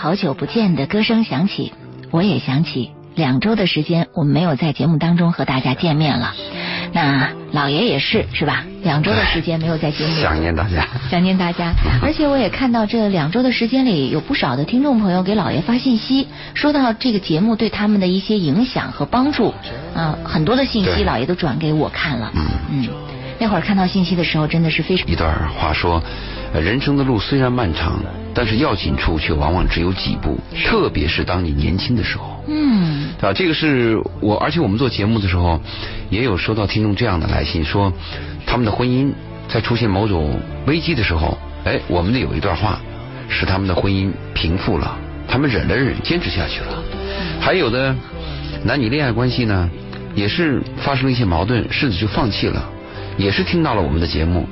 好久不见》的歌声响起，我也想起两周的时间，我们没有在节目当中和大家见面了。那老爷也是是吧？两周的时间没有在节目里，想念大家，想念大家。而且我也看到这两周的时间里，有不少的听众朋友给老爷发信息，说到这个节目对他们的一些影响和帮助。啊，很多的信息老爷都转给我看了。嗯嗯，那会儿看到信息的时候，真的是非常。一段话说，人生的路虽然漫长，但是要紧处却往往只有几步，特别是当你年轻的时候。嗯，啊，这个是我，而且我们做节目的时候，也有收到听众这样的来信，说他们的婚姻在出现某种危机的时候，哎，我们的有一段话使他们的婚姻平复了，他们忍了忍，坚持下去了。还有的男女恋爱关系呢。也是发生了一些矛盾，甚至就放弃了，也是听到了我们的节目。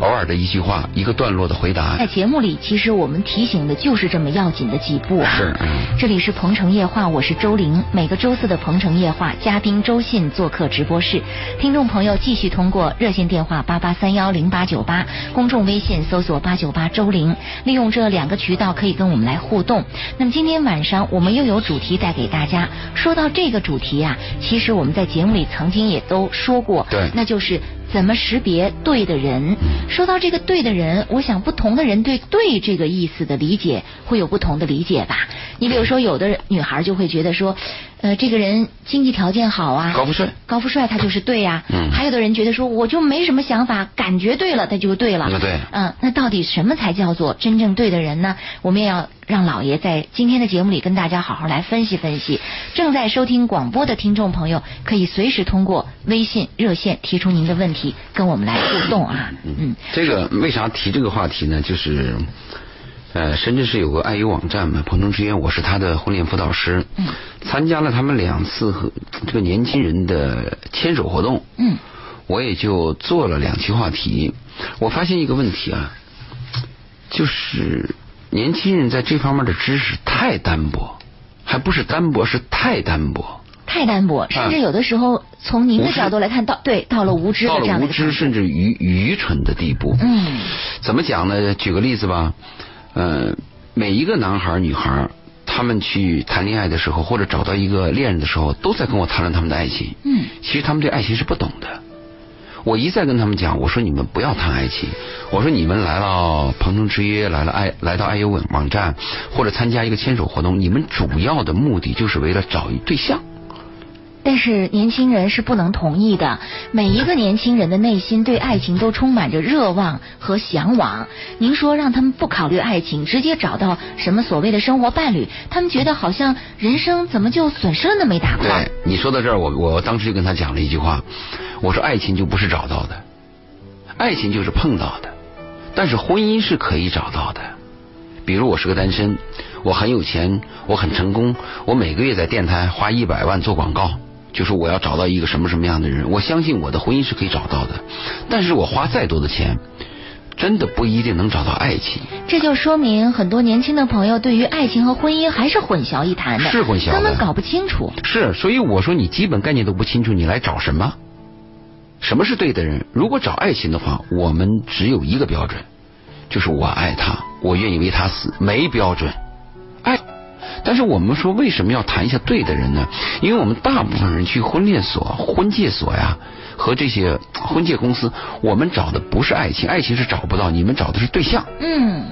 偶尔的一句话，一个段落的回答。在节目里，其实我们提醒的就是这么要紧的几步啊。是。这里是《鹏城夜话》，我是周玲。每个周四的《鹏城夜话》，嘉宾周信做客直播室，听众朋友继续通过热线电话八八三幺零八九八，公众微信搜索八九八周玲，利用这两个渠道可以跟我们来互动。那么今天晚上我们又有主题带给大家。说到这个主题啊，其实我们在节目里曾经也都说过，对，那就是。怎么识别对的人？说到这个对的人，我想不同的人对“对”这个意思的理解会有不同的理解吧。你比如说，有的女孩就会觉得说。呃，这个人经济条件好啊，高富帅，高富帅他就是对呀。嗯，还有的人觉得说，我就没什么想法，感觉对了，他就对了。那对。嗯，那到底什么才叫做真正对的人呢？我们也要让老爷在今天的节目里跟大家好好来分析分析。正在收听广播的听众朋友，可以随时通过微信热线提出您的问题，跟我们来互动啊。嗯，这个为啥提这个话题呢？就是。呃，深圳市有个爱优网站嘛，鹏程之约，我是他的婚恋辅导师，嗯，参加了他们两次和这个年轻人的牵手活动，嗯，我也就做了两期话题，我发现一个问题啊，就是年轻人在这方面的知识太单薄，还不是单薄，是太单薄，太单薄，甚至有的时候从您的角度来看，到对到了无知到了无知甚至愚愚蠢的地步，嗯，怎么讲呢？举个例子吧。呃，每一个男孩女孩，他们去谈恋爱的时候，或者找到一个恋人的时候，都在跟我谈论他们的爱情。嗯，其实他们对爱情是不懂的。我一再跟他们讲，我说你们不要谈爱情，我说你们来到鹏城之约，来了爱，来到爱优网网站，或者参加一个牵手活动，你们主要的目的就是为了找一对象。但是年轻人是不能同意的。每一个年轻人的内心对爱情都充满着热望和向往。您说让他们不考虑爱情，直接找到什么所谓的生活伴侣，他们觉得好像人生怎么就损失了那么一大块？对，你说到这儿，我我当时就跟他讲了一句话，我说爱情就不是找到的，爱情就是碰到的，但是婚姻是可以找到的。比如我是个单身，我很有钱，我很成功，我每个月在电台花一百万做广告。就是我要找到一个什么什么样的人，我相信我的婚姻是可以找到的，但是我花再多的钱，真的不一定能找到爱情。这就说明很多年轻的朋友对于爱情和婚姻还是混淆一谈的，是混淆，根本搞不清楚。是，所以我说你基本概念都不清楚，你来找什么？什么是对的人？如果找爱情的话，我们只有一个标准，就是我爱他，我愿意为他死，没标准。爱。但是我们说为什么要谈一下对的人呢？因为我们大部分人去婚恋所、婚介所呀，和这些婚介公司，我们找的不是爱情，爱情是找不到，你们找的是对象。嗯，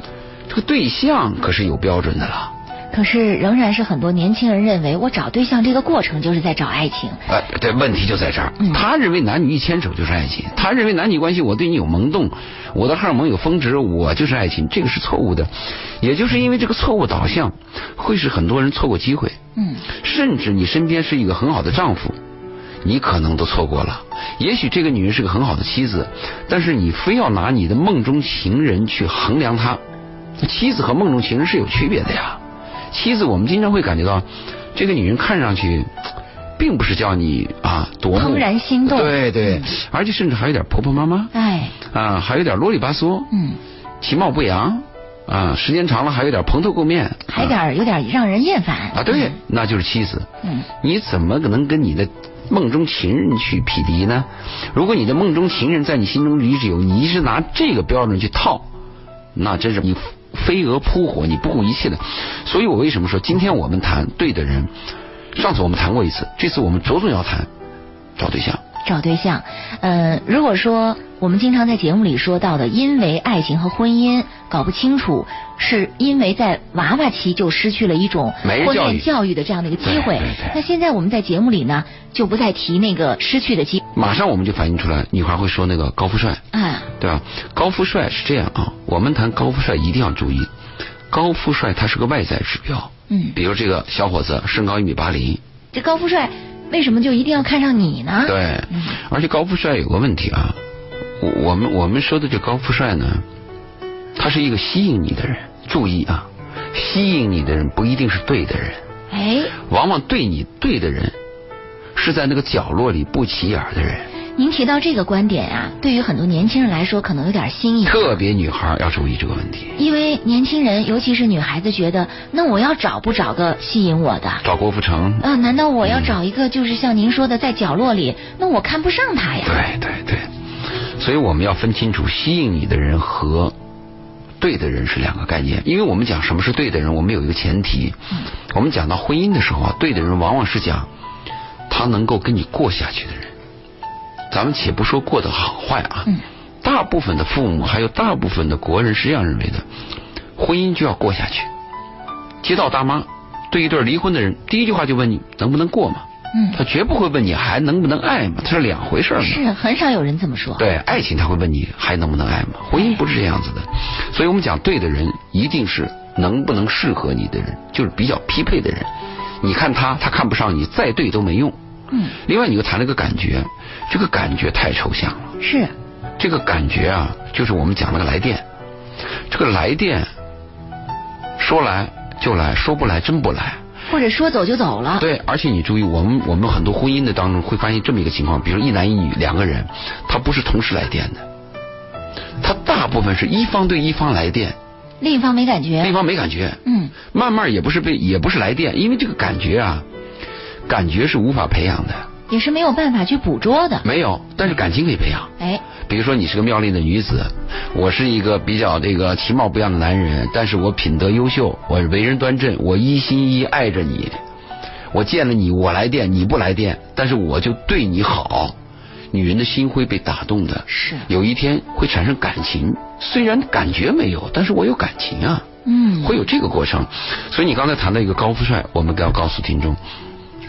这个对象可是有标准的了。可是仍然是很多年轻人认为，我找对象这个过程就是在找爱情。哎，对，问题就在这儿。他认为男女一牵手就是爱情，他认为男女关系我对你有萌动，我的荷尔蒙有峰值，我就是爱情，这个是错误的。也就是因为这个错误导向，会使很多人错过机会。嗯。甚至你身边是一个很好的丈夫，你可能都错过了。也许这个女人是个很好的妻子，但是你非要拿你的梦中情人去衡量她，妻子和梦中情人是有区别的呀。妻子，我们经常会感觉到，这个女人看上去，并不是叫你啊多怦然心动，对对，而且甚至还有点婆婆妈妈，哎，啊，还有点啰里吧嗦，嗯，其貌不扬，啊，时间长了还有点蓬头垢面，还有点有点让人厌烦。啊，对，那就是妻子，嗯，你怎么可能跟你的梦中情人去匹敌呢？如果你的梦中情人在你心中一直有，你一直拿这个标准去套，那真是你。飞蛾扑火，你不顾一切的。所以我为什么说今天我们谈对的人？上次我们谈过一次，这次我们着重要谈找对象。找对象，呃，如果说我们经常在节目里说到的，因为爱情和婚姻搞不清楚，是因为在娃娃期就失去了一种婚恋教育的这样的一个机会。那现在我们在节目里呢，就不再提那个失去的机。马上我们就反映出来，女孩会说那个高富帅，啊，对吧？高富帅是这样啊，我们谈高富帅一定要注意，高富帅他是个外在指标，嗯，比如这个小伙子身高一米八零，这高富帅。为什么就一定要看上你呢？对，而且高富帅有个问题啊，我我们我们说的这高富帅呢，他是一个吸引你的人。注意啊，吸引你的人不一定是对的人。哎，往往对你对的人，是在那个角落里不起眼的人。您提到这个观点啊，对于很多年轻人来说可能有点新颖。特别女孩要注意这个问题。因为年轻人，尤其是女孩子，觉得那我要找不找个吸引我的？找郭富城？啊，难道我要找一个就是像您说的在角落里？那我看不上他呀。对对对，所以我们要分清楚吸引你的人和对的人是两个概念。因为我们讲什么是对的人，我们有一个前提。我们讲到婚姻的时候啊，对的人往往是讲他能够跟你过下去的人。咱们且不说过得好坏啊，大部分的父母还有大部分的国人是这样认为的，婚姻就要过下去。街道大妈对一对离婚的人，第一句话就问你能不能过嘛？嗯，他绝不会问你还能不能爱嘛，它是两回事嘛。是很少有人这么说。对，爱情他会问你还能不能爱嘛？婚姻不是这样子的，所以我们讲对的人一定是能不能适合你的人，就是比较匹配的人。你看他，他看不上你，再对都没用。嗯，另外你又谈了个感觉，这个感觉太抽象了。是，这个感觉啊，就是我们讲那个来电，这个来电说来就来说不来真不来，或者说走就走了。对，而且你注意，我们我们很多婚姻的当中会发现这么一个情况，比如一男一女两个人，他不是同时来电的，他大部分是一方对一方来电，另一方没感觉，另一方没感觉。嗯，慢慢也不是被也不是来电，因为这个感觉啊。感觉是无法培养的，也是没有办法去捕捉的。没有，但是感情可以培养。哎，比如说你是个妙丽的女子，我是一个比较这个其貌不扬的男人，但是我品德优秀，我为人端正，我一心一意爱着你。我见了你，我来电，你不来电，但是我就对你好。女人的心会被打动的，是有一天会产生感情，虽然感觉没有，但是我有感情啊。嗯，会有这个过程。所以你刚才谈到一个高富帅，我们都要告诉听众。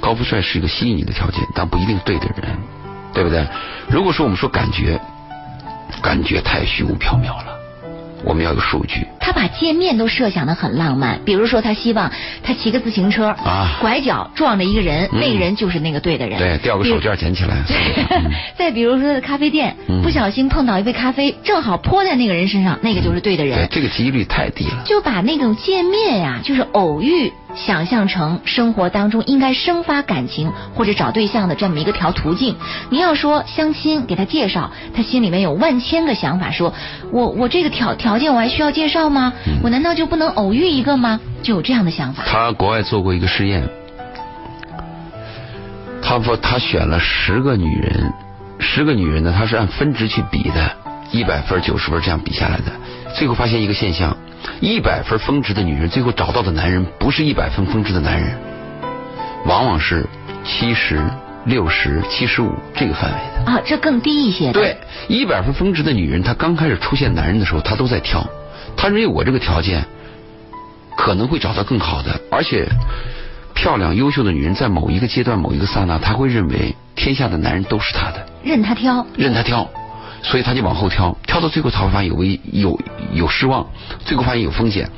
高富帅是一个吸引你的条件，但不一定对的人，对不对？如果说我们说感觉，感觉太虚无缥缈了。我们要有数据。他把见面都设想的很浪漫，比如说他希望他骑个自行车啊，拐角撞着一个人，那个人就是那个对的人。对，掉个手绢捡起来。再比如说咖啡店，不小心碰到一杯咖啡，正好泼在那个人身上，那个就是对的人。对这个几率太低了。就把那种见面呀，就是偶遇，想象成生活当中应该生发感情或者找对象的这么一个条途径。您要说相亲给他介绍，他心里面有万千个想法，说我我这个条条。条件我还需要介绍吗？我难道就不能偶遇一个吗？就有这样的想法。他国外做过一个试验，他说他选了十个女人，十个女人呢，他是按分值去比的，一百分、九十分这样比下来的。最后发现一个现象：一百分峰值的女人，最后找到的男人不是一百分峰值的男人，往往是七十。六十七十五这个范围的啊，这更低一些。对，一百分峰值的女人，她刚开始出现男人的时候，她都在挑。她认为我这个条件可能会找到更好的，而且漂亮优秀的女人在某一个阶段、某一个刹那，她会认为天下的男人都是她的，任她挑，任她挑，所以他就往后挑，挑到最后，才会发现有危有有失望，最后发现有风险。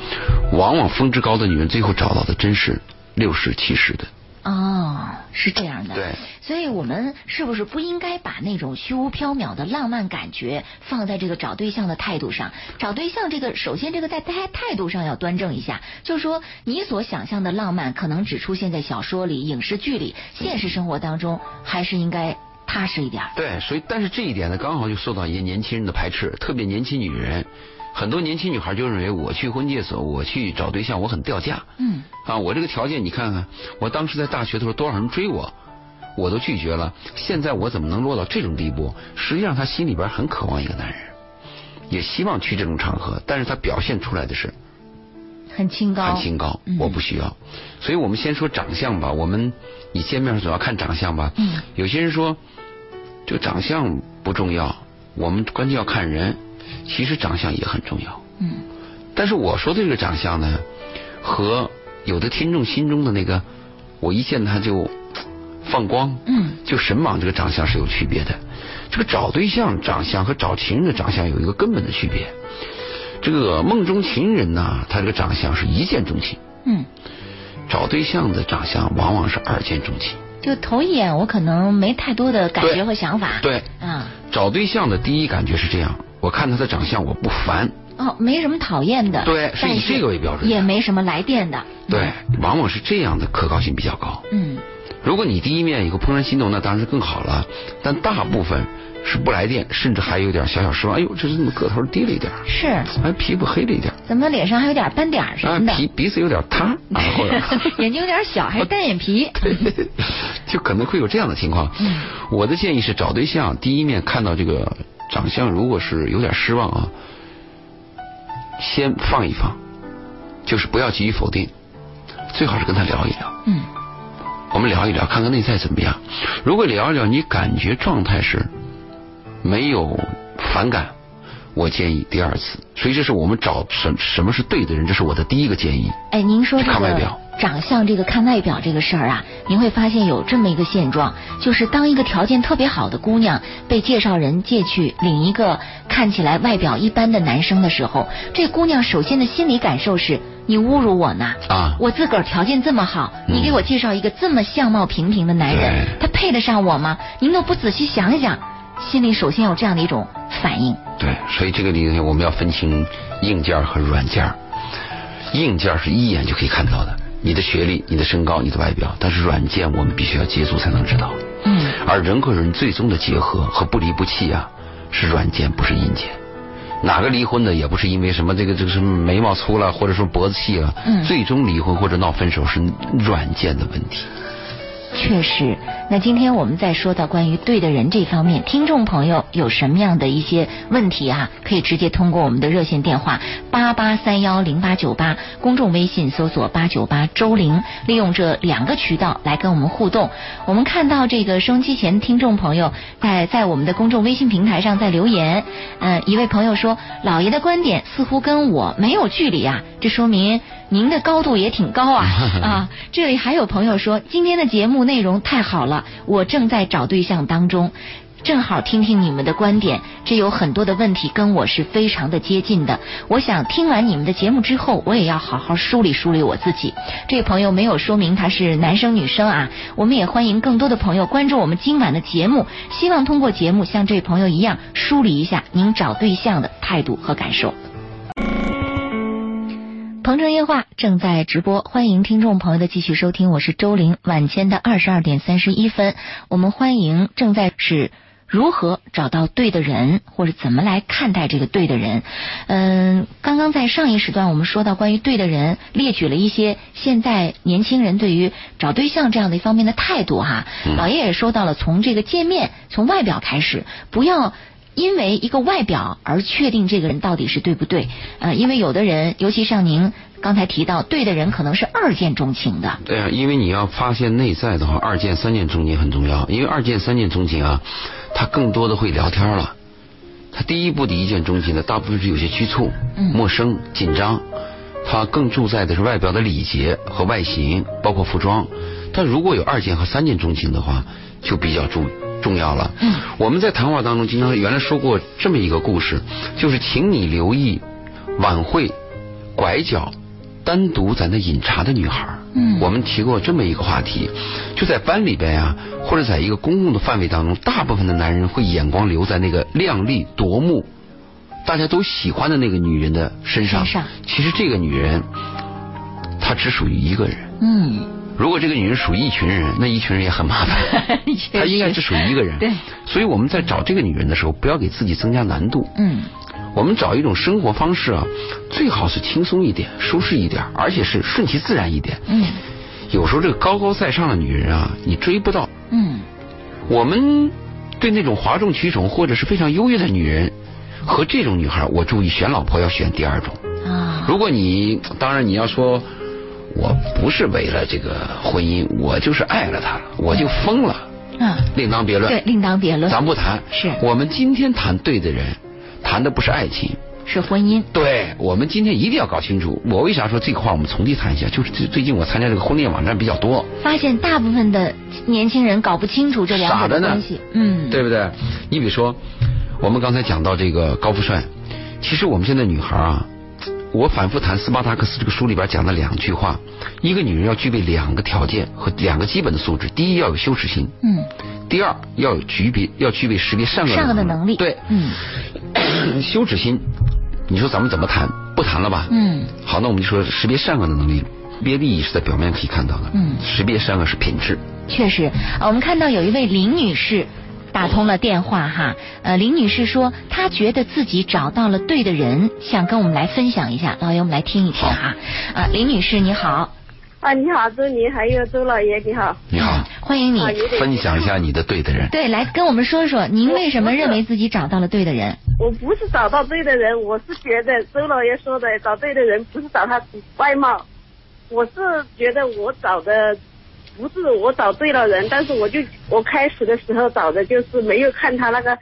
往往峰值高的女人，最后找到的真是六十七十的。哦，是这样的。对，所以我们是不是不应该把那种虚无缥缈的浪漫感觉放在这个找对象的态度上？找对象这个，首先这个在态态度上要端正一下。就是说，你所想象的浪漫可能只出现在小说里、影视剧里，现实生活当中还是应该踏实一点。对，所以但是这一点呢，刚好就受到一些年轻人的排斥，特别年轻女人。很多年轻女孩就认为我去婚介所，我去找对象，我很掉价。嗯，啊，我这个条件你看看，我当时在大学的时候多少人追我，我都拒绝了。现在我怎么能落到这种地步？实际上她心里边很渴望一个男人，也希望去这种场合，但是她表现出来的是很清高，很清高，我不需要。所以我们先说长相吧。我们你见面总要看长相吧。嗯。有些人说，就长相不重要，我们关键要看人。其实长相也很重要。嗯。但是我说的这个长相呢，和有的听众心中的那个，我一见他就放光，嗯，就神往这个长相是有区别的。这个找对象长相和找情人的长相有一个根本的区别。这个梦中情人呢，他这个长相是一见钟情。嗯。找对象的长相往往是二见钟情。就头一眼我可能没太多的感觉和想法。对。啊。找对象的第一感觉是这样，我看他的长相我不烦。哦，没什么讨厌的。对，是以这个为标准。也没什么来电的。对，往往是这样的可靠性比较高。嗯。如果你第一面以后怦然心动，那当然是更好了。但大部分。是不来电，甚至还有点小小失望。哎呦，这是怎么个头低了一点？是，还皮肤黑了一点。怎么脸上还有点斑点什么的？鼻鼻子有点塌，眼睛有点小，还是单眼皮。就可能会有这样的情况。我的建议是找对象，第一面看到这个长相，如果是有点失望啊，先放一放，就是不要急于否定，最好是跟他聊一聊。嗯，我们聊一聊，看看内在怎么样。如果聊一聊，你感觉状态是。没有反感，我建议第二次。所以这是我们找什什么是对的人，这是我的第一个建议。哎，您说这个长相这个看外表这个事儿啊，您会发现有这么一个现状，就是当一个条件特别好的姑娘被介绍人借去领一个看起来外表一般的男生的时候，这姑娘首先的心理感受是你侮辱我呢啊！我自个儿条件这么好，你给我介绍一个这么相貌平平的男人，他配得上我吗？您都不仔细想想。心里首先有这样的一种反应。对，所以这个里面我们要分清硬件和软件。硬件是一眼就可以看到的，你的学历、你的身高、你的外表。但是软件我们必须要接触才能知道。嗯。而人和人最终的结合和不离不弃啊，是软件，不是硬件。哪个离婚的也不是因为什么这个这个什么眉毛粗了，或者说脖子细了。嗯。最终离婚或者闹分手是软件的问题。确实，那今天我们在说到关于对的人这方面，听众朋友有什么样的一些问题啊？可以直接通过我们的热线电话八八三幺零八九八，公众微信搜索八九八周玲，利用这两个渠道来跟我们互动。我们看到这个收音机前听众朋友在在我们的公众微信平台上在留言，嗯，一位朋友说，老爷的观点似乎跟我没有距离啊，这说明。您的高度也挺高啊 啊！这里还有朋友说，今天的节目内容太好了，我正在找对象当中，正好听听你们的观点。这有很多的问题跟我是非常的接近的。我想听完你们的节目之后，我也要好好梳理梳理我自己。这位朋友没有说明他是男生女生啊。我们也欢迎更多的朋友关注我们今晚的节目，希望通过节目像这位朋友一样梳理一下您找对象的态度和感受。鹏城夜话正在直播，欢迎听众朋友的继续收听，我是周玲。晚间的二十二点三十一分，我们欢迎正在是如何找到对的人，或者怎么来看待这个对的人。嗯，刚刚在上一时段我们说到关于对的人，列举了一些现在年轻人对于找对象这样的一方面的态度哈。老爷也说到了，从这个见面，从外表开始，不要。因为一个外表而确定这个人到底是对不对？呃，因为有的人，尤其像您刚才提到，对的人可能是二见钟情的。对啊，因为你要发现内在的话，二见、三见钟情很重要。因为二见、三见钟情啊，他更多的会聊天了。他第一步的一见钟情呢，大部分是有些局促、陌生、紧张。他更注在的是外表的礼节和外形，包括服装。但如果有二见和三见钟情的话，就比较注意。重要了。嗯，我们在谈话当中经常原来说过这么一个故事，就是请你留意晚会拐角单独在那饮茶的女孩。嗯，我们提过这么一个话题，就在班里边啊，或者在一个公共的范围当中，大部分的男人会眼光留在那个靓丽夺目、大家都喜欢的那个女人的身上。其实这个女人，她只属于一个人。嗯。如果这个女人属于一群人，那一群人也很麻烦。她应该只属于一个人。对。所以我们在找这个女人的时候，不要给自己增加难度。嗯。我们找一种生活方式啊，最好是轻松一点、舒适一点，而且是顺其自然一点。嗯。有时候这个高高在上的女人啊，你追不到。嗯。我们对那种哗众取宠或者是非常优越的女人，和这种女孩，我注意选老婆要选第二种。啊。如果你当然你要说，我不是为了这个婚姻，我就是爱了他，我就疯了。嗯，另当别论。对，另当别论。咱不谈。是。我们今天谈对的人，谈的不是爱情，是婚姻。对，我们今天一定要搞清楚。我为啥说这个话？我们从地谈一下。就是最最近我参加这个婚恋网站比较多，发现大部分的年轻人搞不清楚这两者的关系。嗯，对不对？你比如说，我们刚才讲到这个高富帅，其实我们现在女孩啊。我反复谈斯巴达克斯这个书里边讲的两句话：一个女人要具备两个条件和两个基本的素质，第一要有羞耻心，嗯，第二要有具备要具备识别善恶的能力。对，嗯，羞耻心，你说咱们怎么谈？不谈了吧？嗯，好，那我们就说识别善恶的能力，识别利益是在表面可以看到的，嗯，识别善恶是品质。确实，我们看到有一位林女士。打通了电话哈，呃，林女士说她觉得自己找到了对的人，想跟我们来分享一下，老爷我们来听一听哈。啊，林女士你好。啊，你好，周宁，还有周老爷你好。你好，欢迎你。分享一下你的对的人。对，来跟我们说说，您为什么认为自己找到了对的人？我不是找到对的人，我是觉得周老爷说的找对的人不是找他外貌，我是觉得我找的。不是我找对了人，但是我就我开始的时候找的就是没有看他那个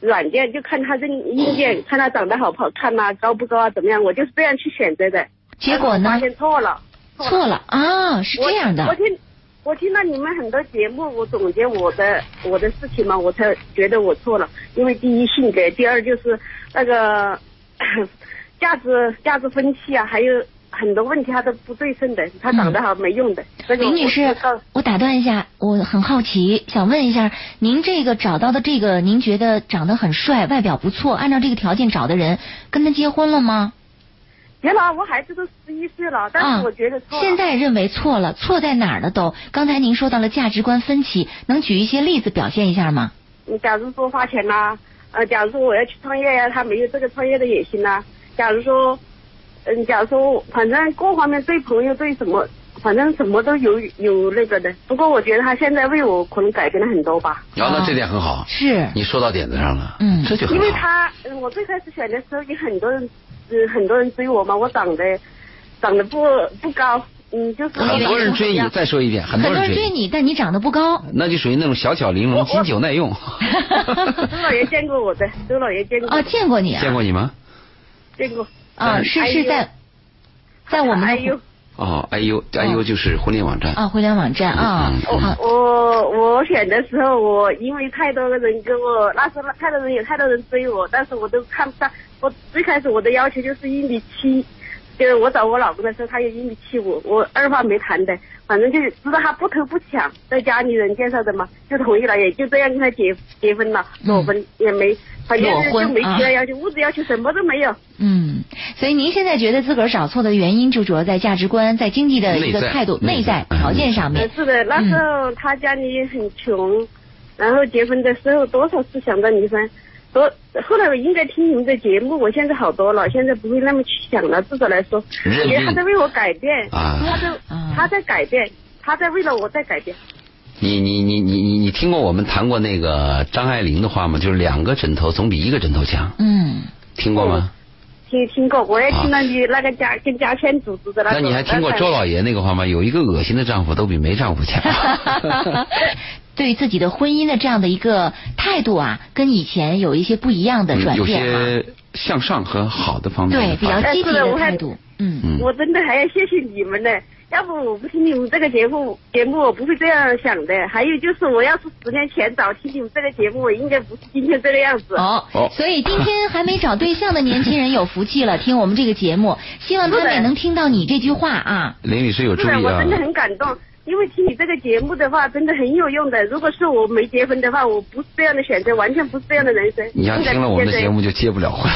软件，就看他这硬件，看他长得好不好看呐，高不高啊，怎么样？我就是这样去选择的。结果呢？发现错了。错了啊，是这样的。我听我听到你们很多节目，我总结我的我的事情嘛，我才觉得我错了。因为第一性格，第二就是那个 价值价值分析啊，还有。很多问题他都不对称的，他长得好没用的。林女士，我打断一下，我很好奇，想问一下，您这个找到的这个，您觉得长得很帅，外表不错，按照这个条件找的人，跟他结婚了吗？结了，我孩子都十一岁了，但是我觉得错。现在认为错了，错在哪儿了？都刚才您说到了价值观分歧，能举一些例子表现一下吗？你假如说花钱呐，呃，假如说我要去创业呀，他没有这个创业的野心呐。假如说。嗯，假如说，反正各方面对朋友对什么，反正什么都有有那个的。不过我觉得他现在为我可能改变了很多吧。然后那这点很好。是。你说到点子上了。嗯。这就很好。因为他，我最开始选的时候有很多人，嗯，很多人追我嘛。我长得长得不不高，嗯，就是。很多人追你，再说一遍，很多人追你，但你长得不高。那就属于那种小巧玲珑、经久耐用。周老爷见过我的，周老爷见过。哦，见过你啊。见过你吗？见过。啊，是是在，在我们的哦，I U I U 就是婚恋网站啊，婚恋网站啊。我我我选的时候，我因为太多个人跟我，那时候太多人有太多人追我，但是我都看不上。我最开始我的要求就是一米七。就是我找我老公的时候，他有一米七五，我二话没谈的，反正就是知道他不偷不抢，在家里人介绍的嘛，就同意了，也就这样跟他结结婚了，裸婚也没，反正就没其他要求，物质要求什么都没有。嗯，所以您现在觉得自个儿找错的原因，就主要在价值观、在经济的一个态度、内在条件上面。是的，那时候他家里很穷，然后结婚的时候多少次想到离婚。后后来我应该听你们的节目，我现在好多了，现在不会那么去想了。至少来说，觉得他在为我改变，他在他在改变，他在为了我在改变。你你你你你你听过我们谈过那个张爱玲的话吗？就是两个枕头总比一个枕头强。嗯，听过吗？听听过，我也听了你那个家跟家谦组织的那。那你还听过周老爷那个话吗？有一个恶心的丈夫都比没丈夫强。对自己的婚姻的这样的一个态度啊，跟以前有一些不一样的转变有些向上和好的方面。对，比较积极的态度。嗯嗯。我真的还要谢谢你们呢，要不我不听你们这个节目，节目我不会这样想的。还有就是，我要是十年前早听你们这个节目，我应该不是今天这个样子。哦。所以今天还没找对象的年轻人有福气了，听我们这个节目，希望他们也能听到你这句话啊。林女士有注意啊。我真的很感动。因为听你这个节目的话，真的很有用的。如果是我没结婚的话，我不是这样的选择，完全不是这样的人生。你要听了我们的节目就结不了婚。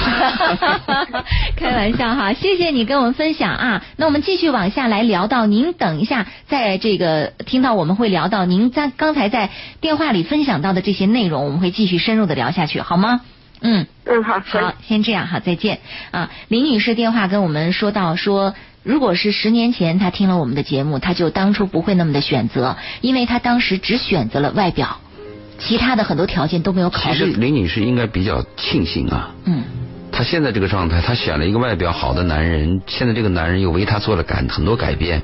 开玩笑哈，谢谢你跟我们分享啊。那我们继续往下来聊到，您等一下，在这个听到我们会聊到您在刚才在电话里分享到的这些内容，我们会继续深入的聊下去，好吗？嗯嗯好，好，先这样哈，再见啊。林女士电话跟我们说到说。如果是十年前他听了我们的节目，他就当初不会那么的选择，因为他当时只选择了外表，其他的很多条件都没有考虑。其实林女士应该比较庆幸啊，嗯，她现在这个状态，她选了一个外表好的男人，现在这个男人又为她做了改很多改变，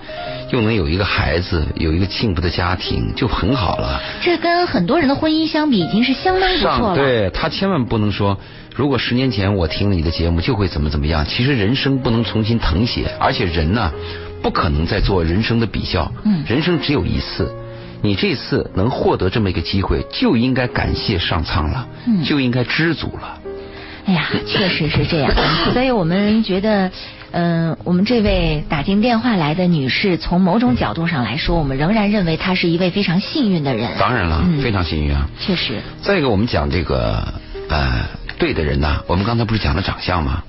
又能有一个孩子，有一个幸福的家庭，就很好了。这跟很多人的婚姻相比，已经是相当不错了。对她千万不能说，如果十年前我听了你的节目，就会怎么怎么样。其实人生不能重新誊写，而且人呢，不可能再做人生的比较。嗯，人生只有一次。你这次能获得这么一个机会，就应该感谢上苍了，就应该知足了。哎呀，确实是这样。所以我们觉得，嗯，我们这位打进电话来的女士，从某种角度上来说，我们仍然认为她是一位非常幸运的人。当然了，非常幸运啊。确实。再一个，我们讲这个呃对的人呢，我们刚才不是讲了长相吗？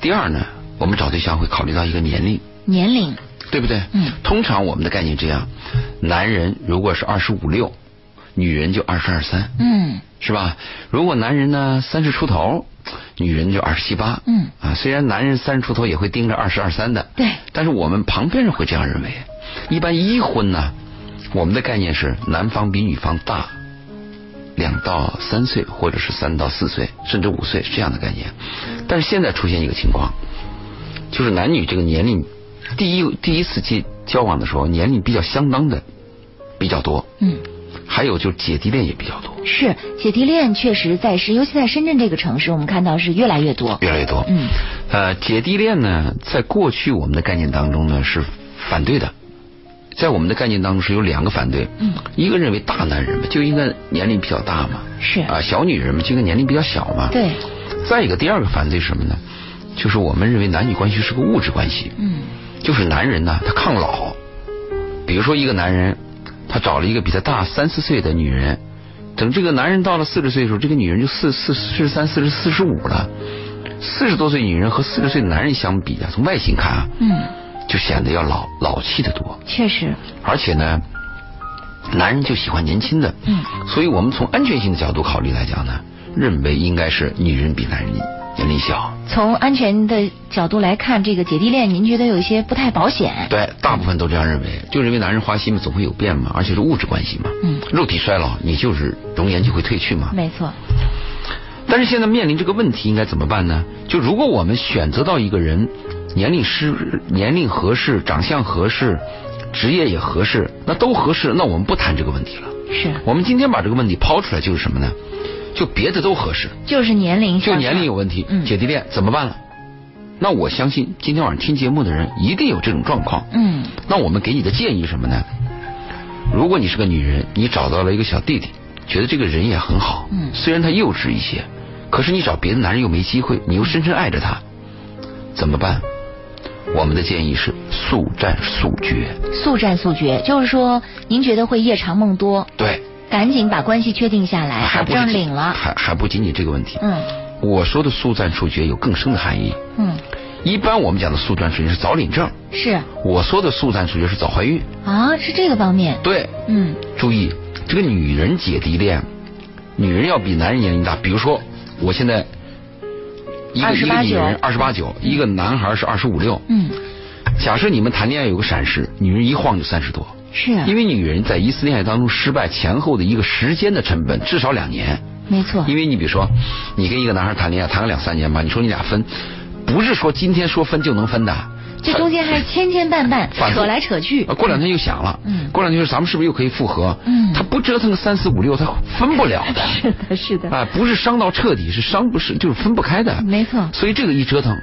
第二呢，我们找对象会考虑到一个年龄。年龄。对不对？嗯。通常我们的概念这样，男人如果是二十五六，女人就二十二三。嗯。是吧？如果男人呢三十出头，女人就二十七八。嗯。啊，虽然男人三十出头也会盯着二十二三的。对。但是我们旁边人会这样认为。一般一婚呢，我们的概念是男方比女方大两到三岁，或者是三到四岁，甚至五岁是这样的概念。但是现在出现一个情况，就是男女这个年龄。第一第一次接交往的时候，年龄比较相当的比较多。嗯，还有就是姐弟恋也比较多。是姐弟恋确实在是，尤其在深圳这个城市，我们看到是越来越多。越来越多。嗯，呃，姐弟恋呢，在过去我们的概念当中呢是反对的，在我们的概念当中是有两个反对。嗯，一个认为大男人嘛就应该年龄比较大嘛。是啊，小女人嘛就应该年龄比较小嘛。对。再一个，第二个反对什么呢？就是我们认为男女关系是个物质关系。嗯。就是男人呢，他抗老。比如说，一个男人，他找了一个比他大三四岁的女人，等这个男人到了四十岁的时候，这个女人就四四四十三、四十四十五了。四十多岁女人和四十岁男人相比啊，从外形看啊，嗯，就显得要老老气的多。确实。而且呢，男人就喜欢年轻的。嗯。所以我们从安全性的角度考虑来讲呢，认为应该是女人比男人。年龄小，从安全的角度来看，这个姐弟恋，您觉得有一些不太保险？对，大部分都这样认为，就认为男人花心嘛，总会有变嘛，而且是物质关系嘛。嗯，肉体衰老，你就是容颜就会褪去嘛。没错。但是现在面临这个问题，应该怎么办呢？就如果我们选择到一个人，年龄是年龄合适，长相合适，职业也合适，那都合适，那我们不谈这个问题了。是。我们今天把这个问题抛出来，就是什么呢？就别的都合适，就是年龄，就年龄有问题，姐弟恋怎么办了？那我相信今天晚上听节目的人一定有这种状况。嗯，那我们给你的建议什么呢？如果你是个女人，你找到了一个小弟弟，觉得这个人也很好，嗯，虽然他幼稚一些，可是你找别的男人又没机会，你又深深爱着他，怎么办？我们的建议是速战速决。速战速决，就是说您觉得会夜长梦多？对。赶紧把关系确定下来，保证领了。还还不仅仅这个问题。嗯，我说的速战速决有更深的含义。嗯，一般我们讲的速战速决是早领证。是。我说的速战速决是早怀孕。啊，是这个方面。对。嗯。注意，这个女人姐弟恋，女人要比男人年龄大。比如说，我现在一个一个女人二十八九，一个男孩是二十五六。嗯。假设你们谈恋爱有个闪失，女人一晃就三十多。是，啊因为女人在一次恋爱当中失败前后的一个时间的成本至少两年。没错。因为你比如说，你跟一个男孩谈恋爱谈个两三年吧，你说你俩分，不是说今天说分就能分的。这中间还是千千绊绊，扯来扯去。过两天又想了，嗯，过两天说咱们是不是又可以复合？嗯，他不折腾个三四五六，他分不了的。是的，是的。啊，不是伤到彻底，是伤不是就是分不开的。没错。所以这个一折腾，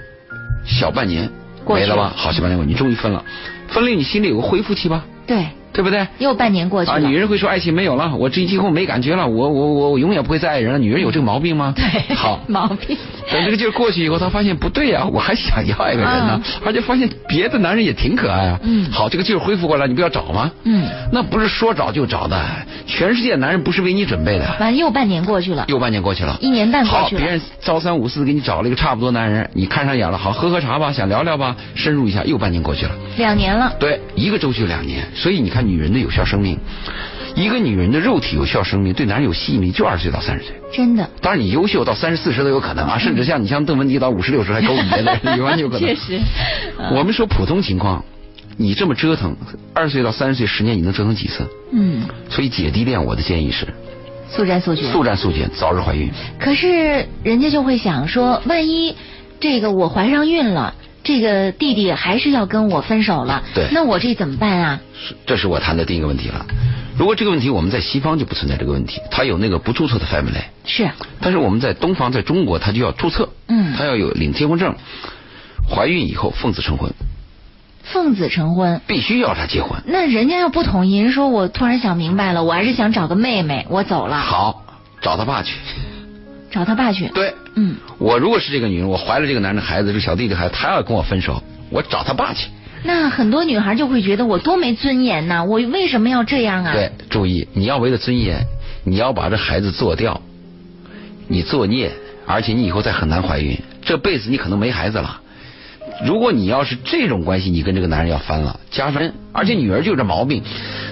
小半年没了吧？好，小半年过，你终于分了，分了你心里有个恢复期吧？对。对不对？又半年过去了。啊，女人会说爱情没有了，我这今后没感觉了，我我我我永远不会再爱人了。女人有这个毛病吗？对，好毛病。等这个劲儿过去以后，她发现不对呀，我还想要一个人呢，而且发现别的男人也挺可爱啊。嗯。好，这个劲儿恢复过来，你不要找吗？嗯。那不是说找就找的，全世界男人不是为你准备的。完，又半年过去了。又半年过去了。一年半过去了。好，别人朝三暮四给你找了一个差不多男人，你看上眼了，好喝喝茶吧，想聊聊吧，深入一下，又半年过去了。两年了。对，一个周期两年，所以你看女人的有效生命。一个女人的肉体有效生命，对男人有吸引力，就二十岁到三十岁。真的。当然，你优秀到三十四十都有可能啊，甚至像你像邓文迪到五十六十还勾你的，完全有可能。确实。我们说普通情况，你这么折腾，二十岁到三十岁十年，你能折腾几次？嗯。所以姐弟恋，我的建议是，速战速决，速战速决，早日怀孕。可是人家就会想说，万一这个我怀上孕了，这个弟弟还是要跟我分手了，对，那我这怎么办啊？是，这是我谈的第一个问题了。如果这个问题我们在西方就不存在这个问题，他有那个不注册的 family。是。但是我们在东方，在中国，他就要注册。嗯。他要有领结婚证，怀孕以后奉子成婚。奉子成婚。必须要他结婚。那人家要不同意，人说我突然想明白了，我还是想找个妹妹，我走了。好，找他爸去。找他爸去。对。嗯。我如果是这个女人，我怀了这个男人孩子，这小弟弟孩子，他要跟我分手，我找他爸去。那很多女孩就会觉得我多没尊严呐！我为什么要这样啊？对，注意，你要为了尊严，你要把这孩子做掉，你作孽，而且你以后再很难怀孕，这辈子你可能没孩子了。如果你要是这种关系，你跟这个男人要翻了，加分。而且女儿就有这毛病，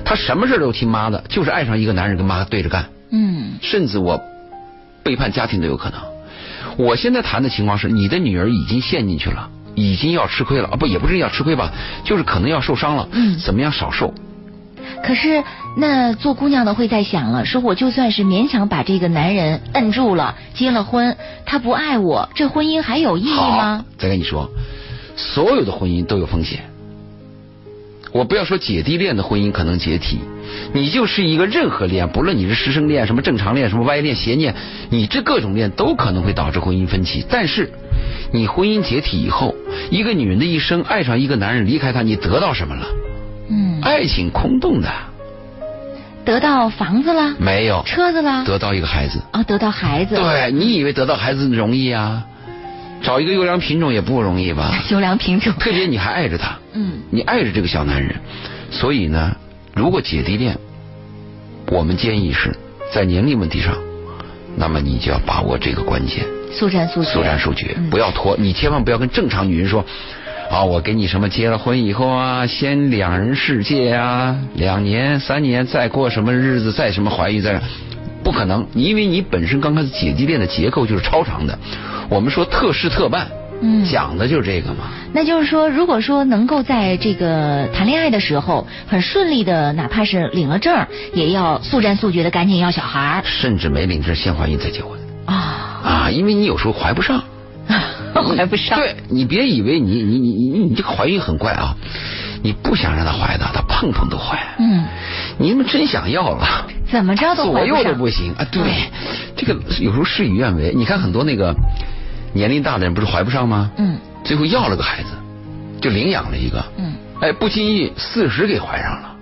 她什么事都听妈的，就是爱上一个男人跟妈对着干。嗯。甚至我背叛家庭都有可能。我现在谈的情况是，你的女儿已经陷进去了。已经要吃亏了啊！不，也不是要吃亏吧，就是可能要受伤了。嗯，怎么样少受？可是那做姑娘的会在想了，说我就算是勉强把这个男人摁住了，结了婚，他不爱我，这婚姻还有意义吗？再跟你说，所有的婚姻都有风险。我不要说姐弟恋的婚姻可能解体，你就是一个任何恋，不论你是师生恋、什么正常恋、什么歪恋、邪念，你这各种恋都可能会导致婚姻分歧。但是你婚姻解体以后，一个女人的一生爱上一个男人，离开他，你得到什么了？嗯，爱情空洞的。得到房子了？没有。车子了？得到一个孩子。啊，得到孩子。对，你以为得到孩子容易啊？找一个优良品种也不容易吧？优良品种。特别你还爱着他，嗯，你爱着这个小男人，所以呢，如果姐弟恋，我们建议是在年龄问题上，那么你就要把握这个关键，速战速决，速战速决，不要拖。你千万不要跟正常女人说，啊，我给你什么结了婚以后啊，先两人世界啊，两年三年再过什么日子，再什么怀孕再，不可能，因为你本身刚开始姐弟恋的结构就是超长的。我们说特事特办，嗯，讲的就是这个嘛。那就是说，如果说能够在这个谈恋爱的时候很顺利的，哪怕是领了证，也要速战速决的赶紧要小孩。甚至没领证先怀孕再结婚啊啊！因为你有时候怀不上，怀不上。对你别以为你你你你你这个怀孕很怪啊！你不想让他怀的，他碰碰都怀。嗯，你们真想要了，怎么着都左右都不行啊！对，这个有时候事与愿违。你看很多那个。年龄大的人不是怀不上吗？嗯，最后要了个孩子，就领养了一个。嗯，哎，不经意四十给怀上了，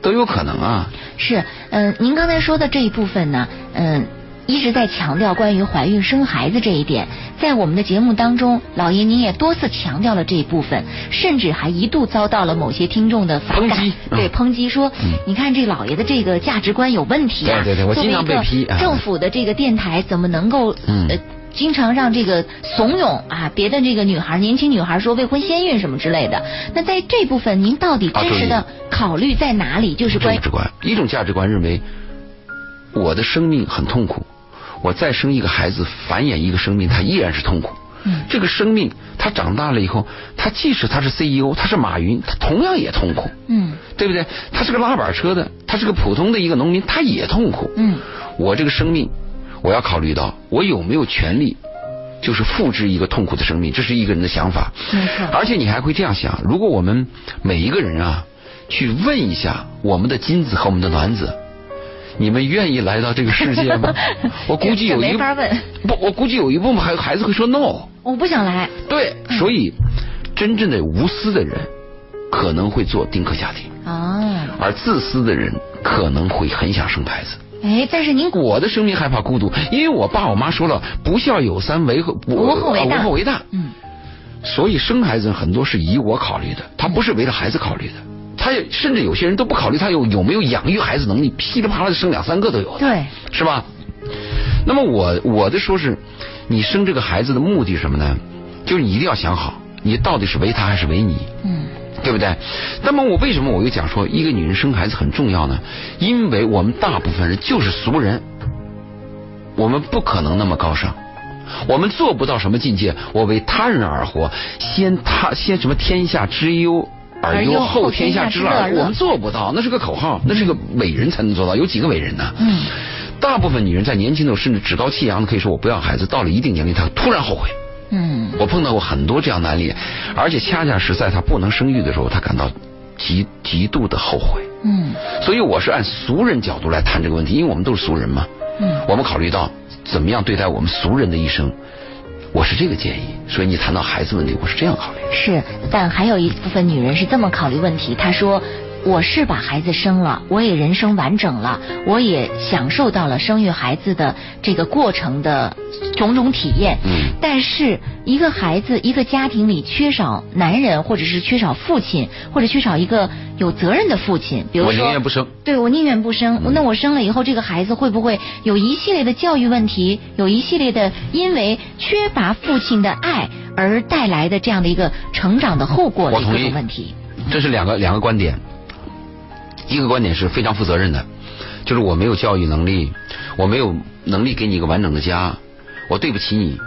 都有可能啊。是，嗯，您刚才说的这一部分呢，嗯，一直在强调关于怀孕生孩子这一点，在我们的节目当中，老爷您也多次强调了这一部分，甚至还一度遭到了某些听众的反感，对抨击说，你看这老爷的这个价值观有问题啊。对对对，我经常被批。政府的这个电台怎么能够呃？经常让这个怂恿啊，别的这个女孩、年轻女孩说未婚先孕什么之类的。那在这部分，您到底真实的考虑在哪里？就是关价值观，一种价值观认为，我的生命很痛苦，我再生一个孩子，繁衍一个生命，他依然是痛苦。嗯，这个生命他长大了以后，他即使他是 CEO，他是马云，他同样也痛苦。嗯，对不对？他是个拉板车的，他是个普通的一个农民，他也痛苦。嗯，我这个生命。我要考虑到我有没有权利，就是复制一个痛苦的生命，这是一个人的想法。没错。而且你还会这样想：如果我们每一个人啊，去问一下我们的精子和我们的卵子，你们愿意来到这个世界吗？我估计有一没法问。不，我估计有一部分孩孩子会说 no。我不想来。对，所以真正的无私的人可能会做丁克家庭。啊。而自私的人可能会很想生孩子。哎，但是您我的生命害怕孤独，因为我爸我妈说了，不孝有三，为后无后为大，无后为大。嗯，所以生孩子很多是以我考虑的，他不是为了孩子考虑的，他也甚至有些人都不考虑他有有没有养育孩子能力，噼里啪啦的生两三个都有。对，是吧？那么我我的说是，你生这个孩子的目的是什么呢？就是你一定要想好，你到底是为他还是为你？嗯。对不对？那么我为什么我又讲说一个女人生孩子很重要呢？因为我们大部分人就是俗人，我们不可能那么高尚，我们做不到什么境界。我为他人而活，先他先什么天下之忧而忧，后天下之乐。我们做不到，那是个口号，那是个伟人才能做到。有几个伟人呢？嗯。大部分女人在年轻的时候甚至趾高气扬的可以说我不要孩子，到了一定年龄她突然后悔。嗯，我碰到过很多这样的案例，而且恰恰是在她不能生育的时候，她感到极极度的后悔。嗯，所以我是按俗人角度来谈这个问题，因为我们都是俗人嘛。嗯，我们考虑到怎么样对待我们俗人的一生，我是这个建议。所以你谈到孩子问题，我是这样考虑。是，但还有一部分女人是这么考虑问题，她说。我是把孩子生了，我也人生完整了，我也享受到了生育孩子的这个过程的种种体验。嗯。但是一个孩子，一个家庭里缺少男人，或者是缺少父亲，或者缺少一个有责任的父亲，比如说，我宁愿不生。对，我宁愿不生。那我生了以后，这个孩子会不会有一系列的教育问题，有一系列的因为缺乏父亲的爱而带来的这样的一个成长的后果的各种问题？这是两个两个观点。一个观点是非常负责任的，就是我没有教育能力，我没有能力给你一个完整的家，我对不起你，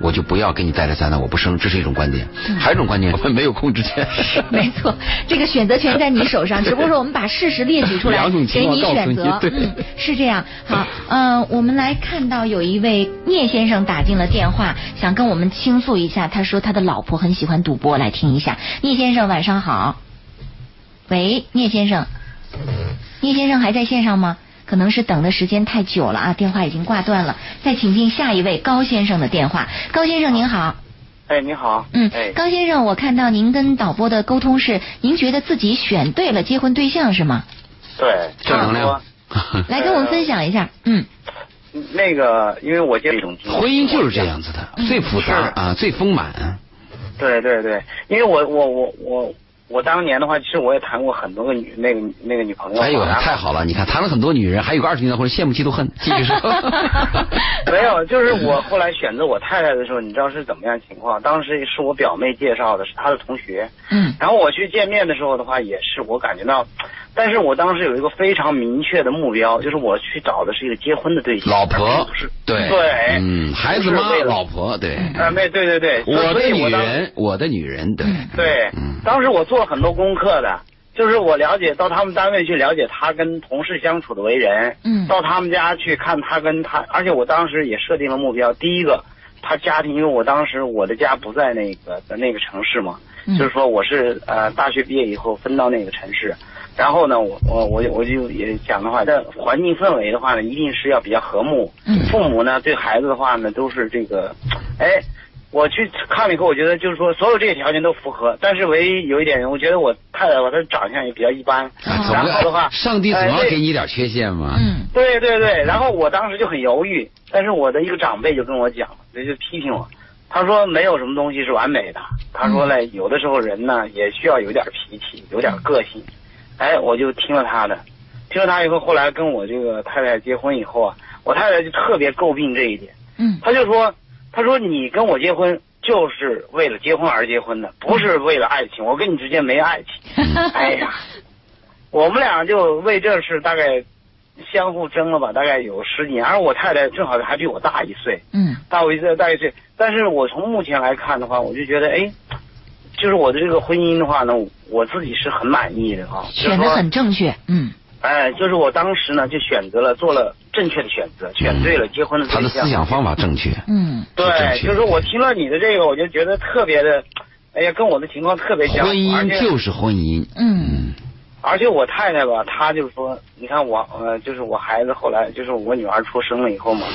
我就不要给你带来灾难，我不生，这是一种观点。还有一种观点，我们没有控制权。没错，这个选择权在你手上，只不过说我们把事实列举出来给你选择。嗯，是这样。好，嗯，我们来看到有一位聂先生打进了电话，想跟我们倾诉一下，他说他的老婆很喜欢赌博，来听一下。聂先生，晚上好。喂，聂先生。聂先生还在线上吗？可能是等的时间太久了啊，电话已经挂断了。再请进下一位高先生的电话。高先生您好。哎，你好。嗯。哎，高先生，我看到您跟导播的沟通是，您觉得自己选对了结婚对象是吗？对，正能量。来跟我们分享一下。嗯。那个，因为我这种婚姻就是这样子的，最复杂啊，最丰满。对对对，因为我我我我。我当年的话，其实我也谈过很多个女那个那个女朋友。哎呦，太好了！你看，谈了很多女人，还有个二十年的婚，羡慕嫉妒恨。继续说。没有，就是我后来选择我太太的时候，你知道是怎么样情况？当时是我表妹介绍的，是她的同学。嗯。然后我去见面的时候的话，也是我感觉到。但是我当时有一个非常明确的目标，就是我去找的是一个结婚的对象，老婆，是，对，对，嗯，孩子妈，老婆，对，啊，没，对对对，我的女人，我的女人，对，对，嗯，当时我做了很多功课的，就是我了解到他们单位去了解他跟同事相处的为人，嗯，到他们家去看他跟他，而且我当时也设定了目标，第一个，他家庭，因为我当时我的家不在那个在那个城市嘛，嗯。就是说我是呃大学毕业以后分到那个城市。然后呢，我我我我就也讲的话，这环境氛围的话呢，一定是要比较和睦。父母呢，对孩子的话呢，都是这个，哎，我去看了以后，我觉得就是说，所有这些条件都符合。但是唯一有一点，我觉得我太太吧，她长相也比较一般。然后的话，上帝总要给你点缺陷嘛。嗯。对对对，然后我当时就很犹豫，但是我的一个长辈就跟我讲，就就批评我，他说没有什么东西是完美的。他说嘞，有的时候人呢也需要有点脾气，有点个性。哎，我就听了他的，听了他以后，后来跟我这个太太结婚以后啊，我太太就特别诟病这一点。嗯，他就说，他说你跟我结婚就是为了结婚而结婚的，不是为了爱情。我跟你之间没爱情。哎呀，我们俩就为这事大概相互争了吧，大概有十几年。而我太太正好还比我大一岁。嗯，大我一岁，大一岁。但是我从目前来看的话，我就觉得，哎。就是我的这个婚姻的话呢，我自己是很满意的啊，选的很正确，嗯，哎，就是我当时呢就选择了做了正确的选择，选对了结婚的对象。他的思想方法正确，嗯，对，就是我听了你的这个，我就觉得特别的，哎呀，跟我的情况特别像。婚姻就是婚姻，嗯，而且我太太吧，她就是说，你看我，呃，就是我孩子后来就是我女儿出生了以后嘛，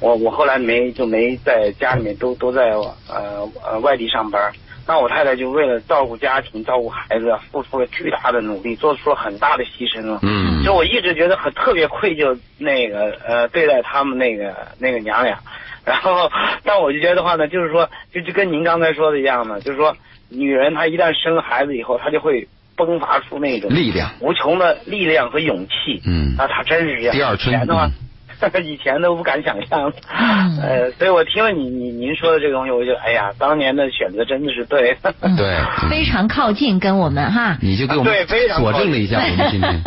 我我后来没就没在家里面，都都在呃呃外地上班。那我太太就为了照顾家庭、照顾孩子，付出了巨大的努力，做出了很大的牺牲了。嗯，就我一直觉得很特别愧疚，那个呃，对待他们那个那个娘俩。然后，但我就觉得话呢，就是说，就就跟您刚才说的一样呢，就是说，女人她一旦生了孩子以后，她就会迸发出那种力量、无穷的力量和勇气。嗯，那她真是这样。第二春。以前都不敢想象，呃，所以我听了你你您说的这个东西，我就哎呀，当年的选择真的是对，对，非常靠近跟我们哈，你就给我们佐证了一下我们今天，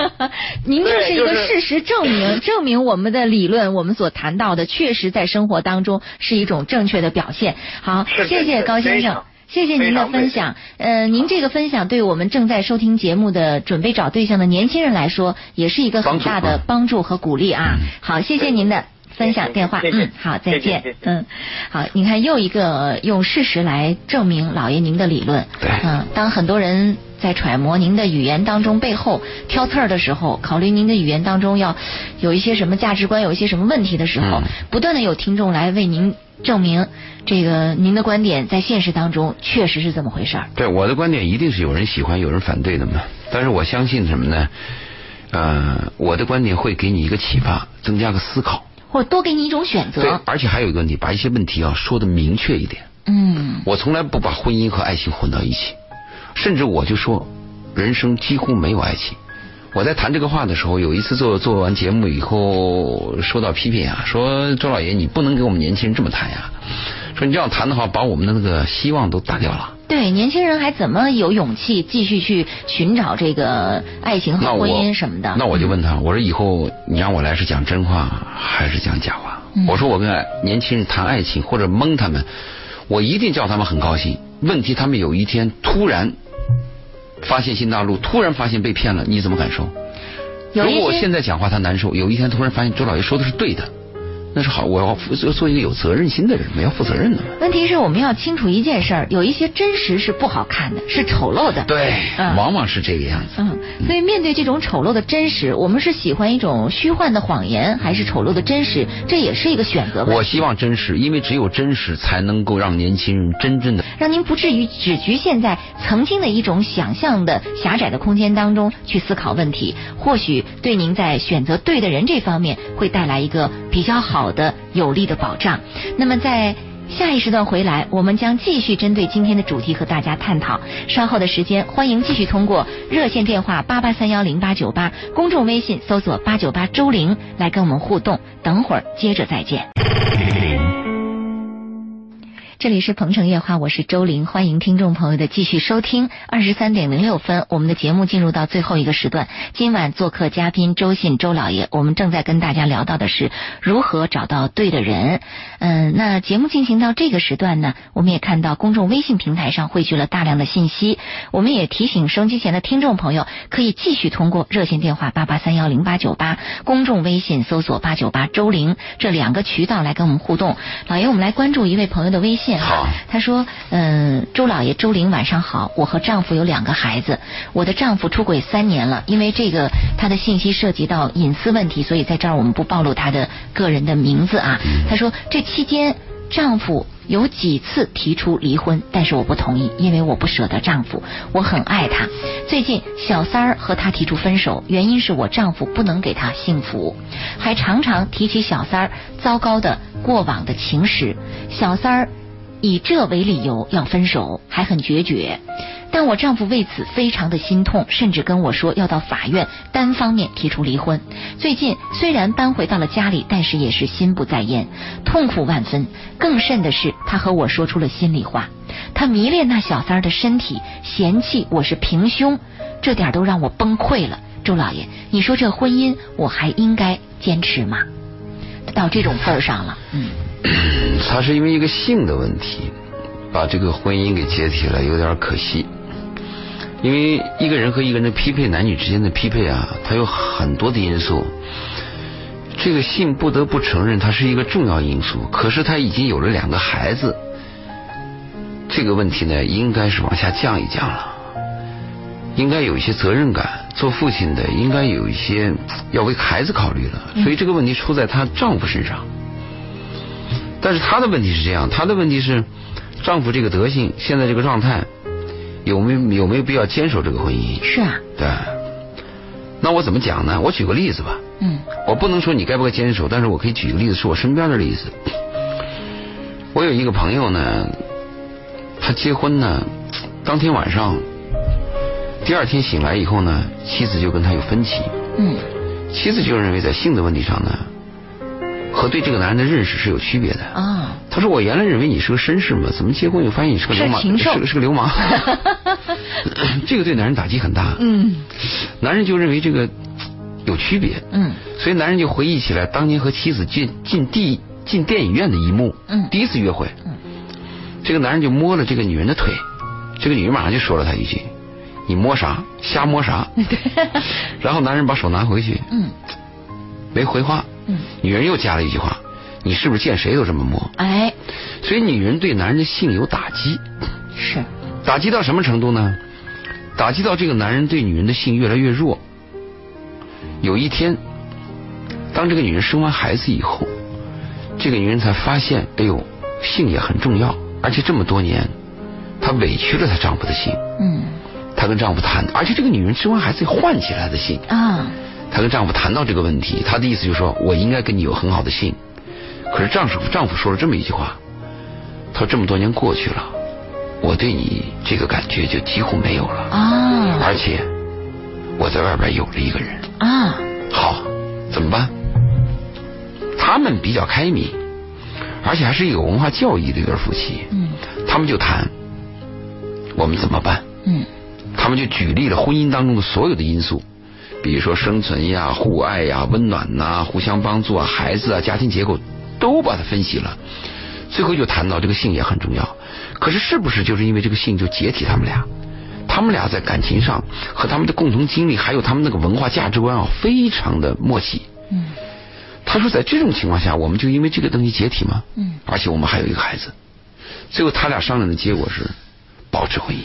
您就是一个事实证明，证明我们的理论，我们所谈到的，确实在生活当中是一种正确的表现。好，谢谢高先生。谢谢您的分享。呃，您这个分享对我们正在收听节目的、准备找对象的年轻人来说，也是一个很大的帮助和鼓励啊。好，谢谢您的。分享电话，嗯，好，再见，嗯，好，你看又一个用事实来证明老爷您的理论，对，嗯，当很多人在揣摩您的语言当中背后挑刺儿的时候，考虑您的语言当中要有一些什么价值观，有一些什么问题的时候，不断的有听众来为您证明这个您的观点在现实当中确实是这么回事儿。对，我的观点一定是有人喜欢，有人反对的嘛。但是我相信什么呢？呃，我的观点会给你一个启发，增加个思考。或多给你一种选择。对，而且还有一个问题，把一些问题要说的明确一点。嗯。我从来不把婚姻和爱情混到一起，甚至我就说，人生几乎没有爱情。我在谈这个话的时候，有一次做做完节目以后，受到批评啊，说周老爷你不能给我们年轻人这么谈呀，说你这样谈的话，把我们的那个希望都打掉了。对，年轻人还怎么有勇气继续去寻找这个爱情和婚姻什么的？那我就问他，我说以后你让我来是讲真话还是讲假话？我说我跟年轻人谈爱情或者蒙他们，我一定叫他们很高兴。问题他们有一天突然发现新大陆，突然发现被骗了，你怎么感受？如果我现在讲话他难受，有一天突然发现周老爷说的是对的。那是好，我要负责做一个有责任心的人，我要负责任的。问题是我们要清楚一件事儿，有一些真实是不好看的，是丑陋的。对，往往是这个样子。嗯，所以面对这种丑陋的真实，我们是喜欢一种虚幻的谎言，还是丑陋的真实？这也是一个选择。我希望真实，因为只有真实才能够让年轻人真正的让您不至于只局限在曾经的一种想象的狭窄的空间当中去思考问题。或许对您在选择对的人这方面会带来一个比较好。好的，有力的保障。那么在下一时段回来，我们将继续针对今天的主题和大家探讨。稍后的时间，欢迎继续通过热线电话八八三幺零八九八，公众微信搜索八九八周玲来跟我们互动。等会儿接着再见。这里是鹏城夜话，我是周玲，欢迎听众朋友的继续收听。二十三点零六分，我们的节目进入到最后一个时段。今晚做客嘉宾周信周老爷，我们正在跟大家聊到的是如何找到对的人。嗯，那节目进行到这个时段呢，我们也看到公众微信平台上汇聚了大量的信息。我们也提醒收机前的听众朋友，可以继续通过热线电话八八三幺零八九八，公众微信搜索八九八周玲这两个渠道来跟我们互动。老爷，我们来关注一位朋友的微信。好，他说，嗯，周老爷，周玲晚上好。我和丈夫有两个孩子，我的丈夫出轨三年了。因为这个他的信息涉及到隐私问题，所以在这儿我们不暴露他的个人的名字啊。他说，这期间丈夫有几次提出离婚，但是我不同意，因为我不舍得丈夫，我很爱他。最近小三儿和他提出分手，原因是我丈夫不能给他幸福，还常常提起小三儿糟糕的过往的情史。小三儿。以这为理由要分手，还很决绝，但我丈夫为此非常的心痛，甚至跟我说要到法院单方面提出离婚。最近虽然搬回到了家里，但是也是心不在焉，痛苦万分。更甚的是，他和我说出了心里话，他迷恋那小三儿的身体，嫌弃我是平胸，这点都让我崩溃了。周老爷，你说这婚姻我还应该坚持吗？到这种份儿上了，嗯。他是因为一个性的问题，把这个婚姻给解体了，有点可惜。因为一个人和一个人的匹配，男女之间的匹配啊，它有很多的因素。这个性不得不承认，它是一个重要因素。可是他已经有了两个孩子，这个问题呢，应该是往下降一降了。应该有一些责任感，做父亲的应该有一些要为孩子考虑了。所以这个问题出在她丈夫身上。但是她的问题是这样，她的问题是，丈夫这个德性，现在这个状态，有没有有没有必要坚守这个婚姻？是啊。对。那我怎么讲呢？我举个例子吧。嗯。我不能说你该不该坚守，但是我可以举个例子，是我身边的例子。我有一个朋友呢，他结婚呢，当天晚上，第二天醒来以后呢，妻子就跟他有分歧。嗯。妻子就认为在性的问题上呢。和对这个男人的认识是有区别的啊。他说：“我原来认为你是个绅士嘛，怎么结婚又发现你是个流氓，是个是个流氓。”这个对男人打击很大。嗯。男人就认为这个有区别。嗯。所以男人就回忆起来当年和妻子进进地进电影院的一幕。嗯。第一次约会。嗯。这个男人就摸了这个女人的腿，这个女人马上就说了他一句：“你摸啥？瞎摸啥？”然后男人把手拿回去，嗯，没回话。嗯，女人又加了一句话：“你是不是见谁都这么摸？”哎，所以女人对男人的性有打击，是打击到什么程度呢？打击到这个男人对女人的性越来越弱。有一天，当这个女人生完孩子以后，这个女人才发现，哎呦，性也很重要，而且这么多年，她委屈了她丈夫的性。嗯。她跟丈夫谈，而且这个女人生完孩子换起来的性。啊。她跟丈夫谈到这个问题，她的意思就是说我应该跟你有很好的性。可是丈夫丈夫说了这么一句话，他说这么多年过去了，我对你这个感觉就几乎没有了。啊。而且。我在外边有了一个人啊，好，怎么办？他们比较开明，而且还是一个文化教育的一对夫妻。嗯，他们就谈我们怎么办？嗯，他们就举例了婚姻当中的所有的因素，比如说生存呀、互爱呀、温暖呐、互相帮助啊、孩子啊、家庭结构，都把它分析了。最后就谈到这个性也很重要，可是是不是就是因为这个性就解体他们俩？他们俩在感情上和他们的共同经历，还有他们那个文化价值观啊，非常的默契。嗯，他说在这种情况下，我们就因为这个东西解体吗？嗯，而且我们还有一个孩子。最后他俩商量的结果是保持婚姻。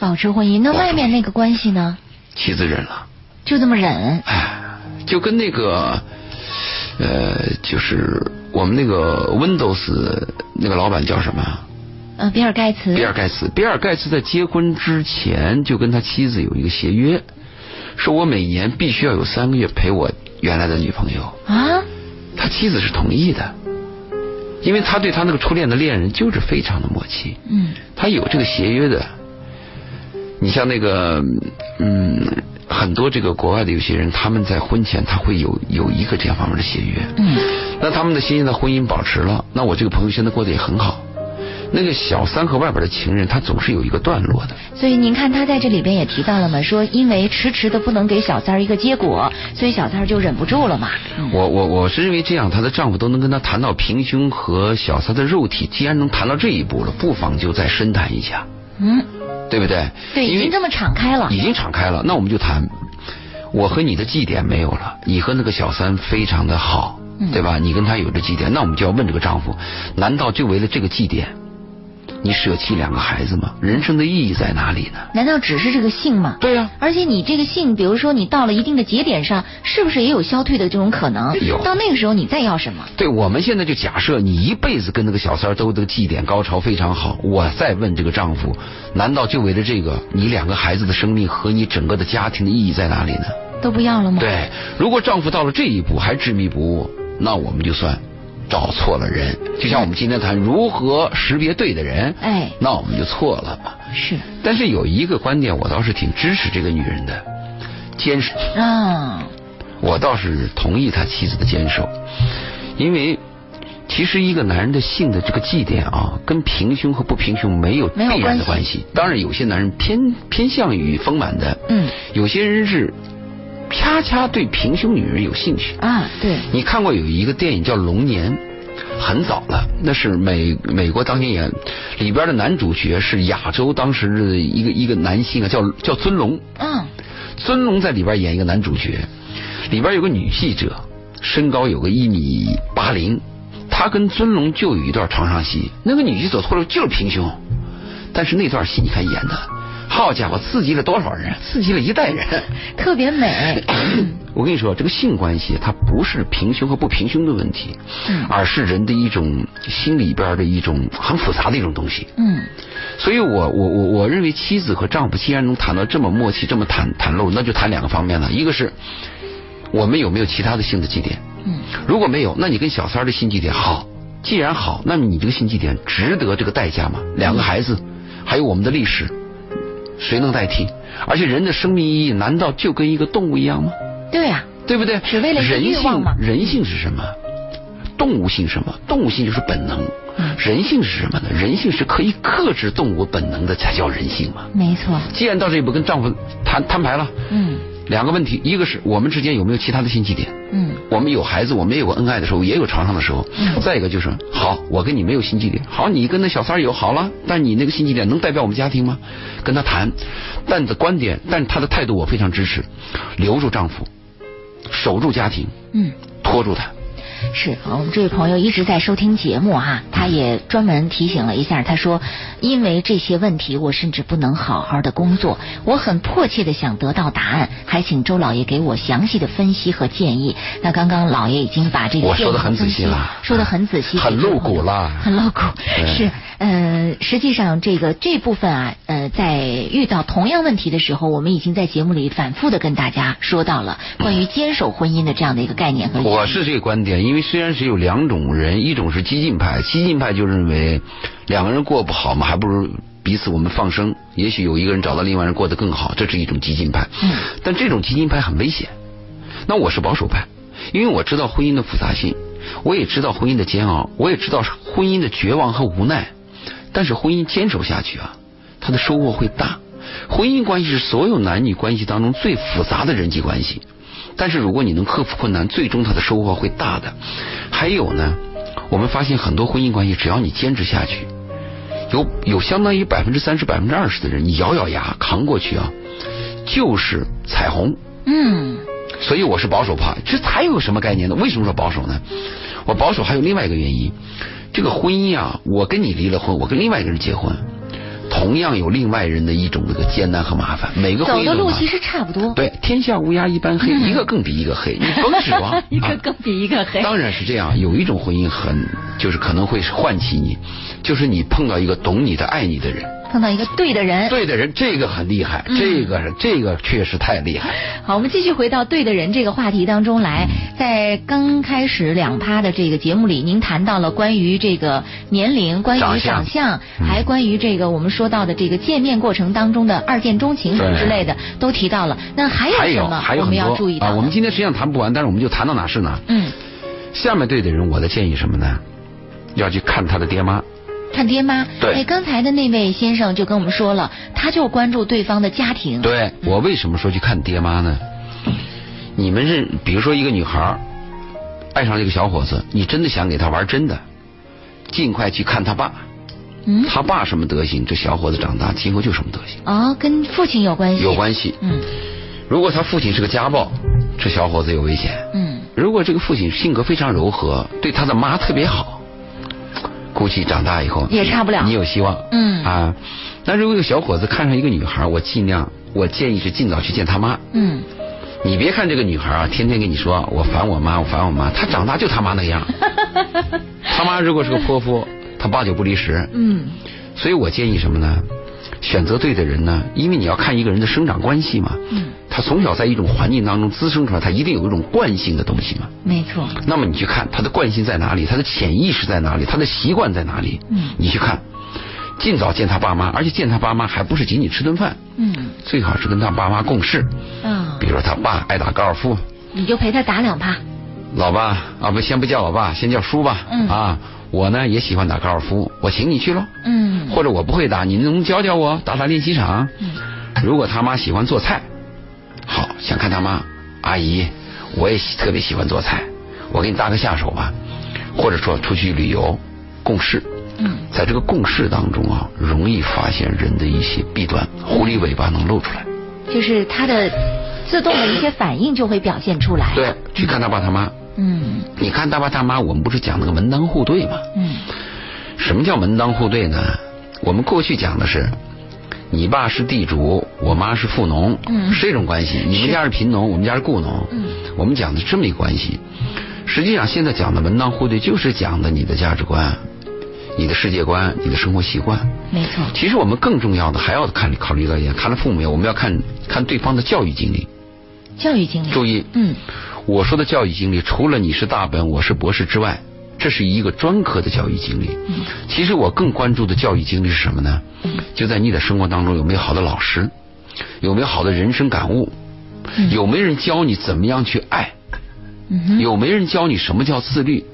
保持婚姻，那外面那个关系呢？妻子忍了。就这么忍？哎，就跟那个呃，就是我们那个 Windows 那个老板叫什么？呃，比尔盖茨。比尔盖茨，比尔盖茨在结婚之前就跟他妻子有一个协约，说我每年必须要有三个月陪我原来的女朋友。啊？他妻子是同意的，因为他对他那个初恋的恋人就是非常的默契。嗯。他有这个协约的。你像那个，嗯，很多这个国外的有些人，他们在婚前他会有有一个这样方面的协约。嗯。那他们的新鲜的婚姻保持了，那我这个朋友现在过得也很好。那个小三和外边的情人，他总是有一个段落的。所以您看，他在这里边也提到了嘛，说因为迟迟的不能给小三儿一个结果，所以小三儿就忍不住了嘛。我我我是认为这样，她的丈夫都能跟她谈到平胸和小三的肉体，既然能谈到这一步了，不妨就再深谈一下。嗯，对不对？对，已经这么敞开了。已经敞开了，那我们就谈。我和你的祭点没有了，你和那个小三非常的好，对吧？你跟他有着祭点，那我们就要问这个丈夫：难道就为了这个祭点？你舍弃两个孩子吗？人生的意义在哪里呢？难道只是这个性吗？对呀。而且你这个性，比如说你到了一定的节点上，是不是也有消退的这种可能？有。到那个时候你再要什么？对，我们现在就假设你一辈子跟那个小三儿都的绩点高潮非常好，我再问这个丈夫，难道就为了这个，你两个孩子的生命和你整个的家庭的意义在哪里呢？都不要了吗？对，如果丈夫到了这一步还执迷不悟，那我们就算。找错了人，就像我们今天谈如何识别对的人，哎，那我们就错了嘛。是。但是有一个观点，我倒是挺支持这个女人的，坚守。啊。我倒是同意他妻子的坚守，因为其实一个男人的性的这个祭奠啊，跟平胸和不平胸没有必然的关系。当然，有些男人偏偏向于丰满的，嗯，有些人是。恰恰对平胸女人有兴趣啊！对，你看过有一个电影叫《龙年》，很早了，那是美美国当年演里边的男主角是亚洲当时的一个一个男性啊，叫叫尊龙。嗯，尊龙在里边演一个男主角，里边有个女记者，身高有个一米八零，他跟尊龙就有一段床上戏，那个女记者脱了就是平胸，但是那段戏你看演的。好家伙，刺激了多少人？刺激了一代人，特别美。我跟你说，这个性关系它不是平胸和不平胸的问题，而是人的一种心里边的一种很复杂的一种东西。嗯，所以我我我我认为妻子和丈夫既然能谈到这么默契，这么谈谈露，那就谈两个方面了。一个是我们有没有其他的性的祭点？嗯，如果没有，那你跟小三的性基点好，既然好，那么你这个性基点值得这个代价吗？两个孩子，还有我们的历史。谁能代替？而且人的生命意义难道就跟一个动物一样吗？对呀，对不对？只为了欲望吗？人性是什么？动物性什么？动物性就是本能。人性是什么呢？人性是可以克制动物本能的，才叫人性嘛。没错。既然到这一步，跟丈夫摊摊牌了。嗯。两个问题，一个是我们之间有没有其他的新起点？嗯，我们有孩子，我们也有恩爱的时候，也有床上的时候。嗯，再一个就是，好，我跟你没有新起点，好，你跟那小三儿有好了，但你那个新起点能代表我们家庭吗？跟他谈，但的观点，但他的态度我非常支持，留住丈夫，守住家庭，嗯，拖住他。是，我们这位朋友一直在收听节目哈，他也专门提醒了一下，他说，因为这些问题，我甚至不能好好的工作，我很迫切的想得到答案，还请周老爷给我详细的分析和建议。那刚刚老爷已经把这个我说的很仔细了，说的很仔细，很露骨了，很露骨。是，呃，实际上这个这部分啊，呃，在遇到同样问题的时候，我们已经在节目里反复的跟大家说到了关于坚守婚姻的这样的一个概念和。我是这个观点，因为。虽然是有两种人，一种是激进派，激进派就认为两个人过不好嘛，还不如彼此我们放生，也许有一个人找到另外人过得更好，这是一种激进派。嗯。但这种激进派很危险。那我是保守派，因为我知道婚姻的复杂性，我也知道婚姻的煎熬，我也知道婚姻的绝望和无奈。但是婚姻坚守下去啊，他的收获会大。婚姻关系是所有男女关系当中最复杂的人际关系。但是如果你能克服困难，最终他的收获会大的。还有呢，我们发现很多婚姻关系，只要你坚持下去，有有相当于百分之三十、百分之二十的人，你咬咬牙扛过去啊，就是彩虹。嗯。所以我是保守派。这还有什么概念呢？为什么说保守呢？我保守还有另外一个原因，这个婚姻啊，我跟你离了婚，我跟另外一个人结婚。同样有另外人的一种这个艰难和麻烦，每个走的路其实差不多。对，天下乌鸦一般黑，一个更比一个黑，你甭指望 一个更比一个黑。当然是这样，有一种婚姻很，就是可能会唤起你，就是你碰到一个懂你的、爱你的人。碰到一个对的人，对的人，这个很厉害，这个这个确实太厉害。好，我们继续回到对的人这个话题当中来。在刚开始两趴的这个节目里，您谈到了关于这个年龄，关于长相，还关于这个我们说到的这个见面过程当中的二见钟情什么之类的，都提到了。那还有什么我们要注意的？我们今天实际上谈不完，但是我们就谈到哪是哪。嗯。下面对的人，我的建议什么呢？要去看他的爹妈。看爹妈，对，刚才的那位先生就跟我们说了，他就关注对方的家庭。对我为什么说去看爹妈呢？你们是比如说一个女孩爱上了一个小伙子，你真的想给他玩真的，尽快去看他爸。嗯，他爸什么德行，这小伙子长大今后就什么德行。哦，跟父亲有关系。有关系。嗯，如果他父亲是个家暴，这小伙子有危险。嗯，如果这个父亲性格非常柔和，对他的妈特别好。估计长大以后也差不了，你有希望。嗯啊，那如果一个小伙子看上一个女孩，我尽量，我建议是尽早去见他妈。嗯，你别看这个女孩啊，天天跟你说我烦我妈，我烦我妈，她长大就他妈那样。他妈如果是个泼妇，她八九不离十。嗯，所以我建议什么呢？选择对的人呢，因为你要看一个人的生长关系嘛。嗯。他从小在一种环境当中滋生出来，他一定有一种惯性的东西嘛。没错。那么你去看他的惯性在哪里，他的潜意识在哪里，他的习惯在哪里？嗯。你去看，尽早见他爸妈，而且见他爸妈还不是仅仅吃顿饭。嗯。最好是跟他爸妈共事。嗯。比如说他爸爱打高尔夫。你就陪他打两趴。老爸啊，不，先不叫老爸，先叫叔吧。嗯。啊，我呢也喜欢打高尔夫，我请你去喽。嗯。或者我不会打，你能教教我，打打练习场。嗯。如果他妈喜欢做菜。好，想看他妈，阿姨，我也特别喜欢做菜，我给你搭个下手吧，或者说出去旅游，共事。嗯，在这个共事当中啊，容易发现人的一些弊端，狐狸尾巴能露出来。就是他的自动的一些反应就会表现出来。对，去看他爸他妈。嗯。你看他爸他妈，我们不是讲那个门当户对吗？嗯。什么叫门当户对呢？我们过去讲的是。你爸是地主，我妈是富农，是这种关系。你们家是贫农，我们家是雇农。我们讲的这么一个关系。实际上，现在讲的门当户对，就是讲的你的价值观、你的世界观、你的生活习惯。没错。其实我们更重要的还要看考虑到一点，看了父母，我们要看看对方的教育经历。教育经历。注意，嗯，我说的教育经历，除了你是大本，我是博士之外。这是一个专科的教育经历。其实我更关注的教育经历是什么呢？就在你的生活当中有没有好的老师，有没有好的人生感悟，有没有人教你怎么样去爱，有没有人教你什么叫自律？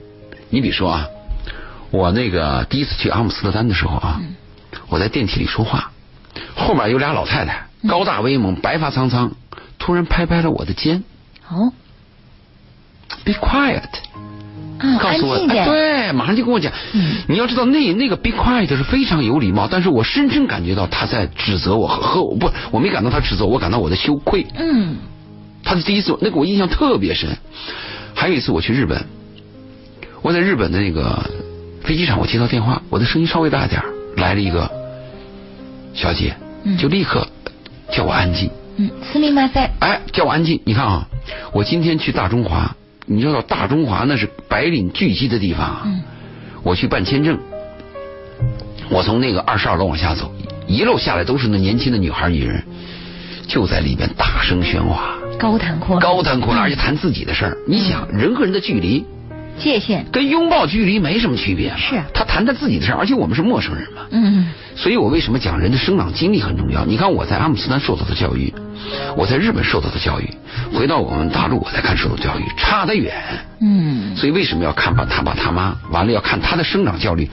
你比如说啊，我那个第一次去阿姆斯特丹的时候啊，我在电梯里说话，后面有俩老太太，高大威猛，白发苍苍，突然拍拍了我的肩。哦，Be quiet。告诉我，对，马上就跟我讲。你要知道，那那个 be quiet 是非常有礼貌，但是我深深感觉到他在指责我和和我不，我没感到他指责，我感到我的羞愧。嗯，他的第一次，那个我印象特别深。还有一次我去日本，我在日本的那个飞机场，我接到电话，我的声音稍微大点来了一个小姐，就立刻叫我安静。嗯，斯密马赛。哎，叫我安静。你看啊，我今天去大中华。你知道大中华那是白领聚集的地方啊！我去办签证，我从那个二十二楼往下走，一路下来都是那年轻的女孩、女人，就在里边大声喧哗，高谈阔论，高谈阔论，而且谈自己的事儿。你想，人和人的距离。界限跟拥抱距离没什么区别，是他谈他自己的事而且我们是陌生人嘛。嗯，所以我为什么讲人的生长经历很重要？你看我在阿姆斯特丹受到的教育，我在日本受到的教育，回到我们大陆我再看受到教育差得远。嗯，所以为什么要看爸他爸他妈？完了要看他的生长教育、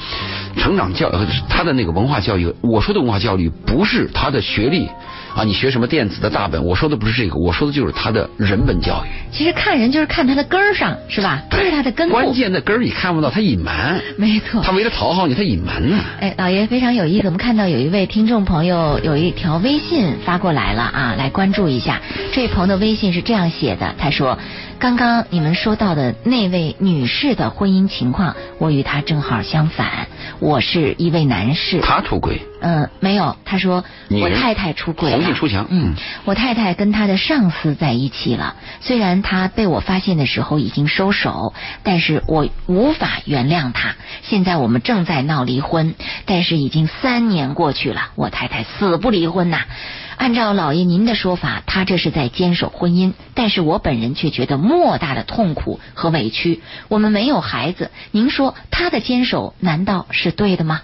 成长教他的那个文化教育。我说的文化教育不是他的学历。啊，你学什么电子的大本？我说的不是这个，我说的就是他的人本教育。其实看人就是看他的根儿上，是吧？这是他的根。关键的根儿你看不到，他隐瞒。没错。他为了讨好你，他隐瞒呢。哎，老爷非常有意思。我们看到有一位听众朋友有一条微信发过来了啊，来关注一下。这位朋友的微信是这样写的，他说。刚刚你们说到的那位女士的婚姻情况，我与她正好相反。我是一位男士，他出轨？嗯，没有。他说我太太出轨了，红杏出墙。嗯，我太太跟她的上司在一起了。虽然她被我发现的时候已经收手，但是我无法原谅她。现在我们正在闹离婚，但是已经三年过去了，我太太死不离婚呐。按照老爷您的说法，他这是在坚守婚姻，但是我本人却觉得莫大的痛苦和委屈。我们没有孩子，您说他的坚守难道是对的吗？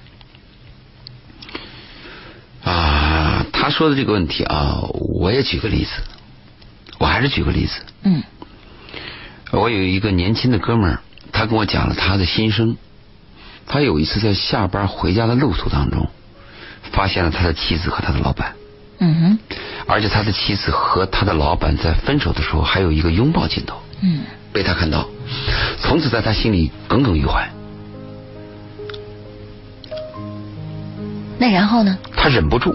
啊，他说的这个问题啊，我也举个例子，我还是举个例子。嗯，我有一个年轻的哥们儿，他跟我讲了他的心声。他有一次在下班回家的路途当中，发现了他的妻子和他的老板。嗯哼，而且他的妻子和他的老板在分手的时候还有一个拥抱镜头，嗯，被他看到，从此在他心里耿耿于怀。那然后呢？他忍不住，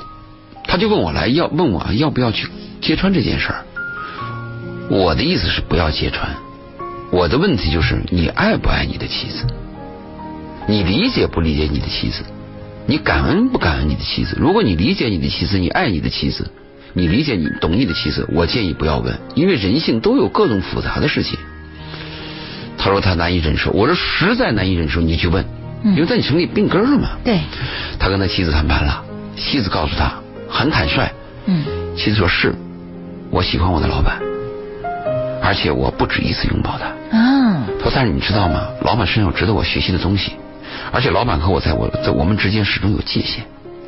他就问我来要问我要不要去揭穿这件事儿。我的意思是不要揭穿，我的问题就是你爱不爱你的妻子？你理解不理解你的妻子？你感恩不感恩你的妻子？如果你理解你的妻子，你爱你的妻子，你理解你懂你的妻子，我建议不要问，因为人性都有各种复杂的事情。他说他难以忍受，我说实在难以忍受，你去问，因为在你城里病根了嘛。对。他跟他妻子谈判了，妻子告诉他很坦率。嗯。妻子说是，我喜欢我的老板，而且我不止一次拥抱他。嗯。他说但是你知道吗？老板身上有值得我学习的东西。而且老板和我在我在我们之间始终有界限，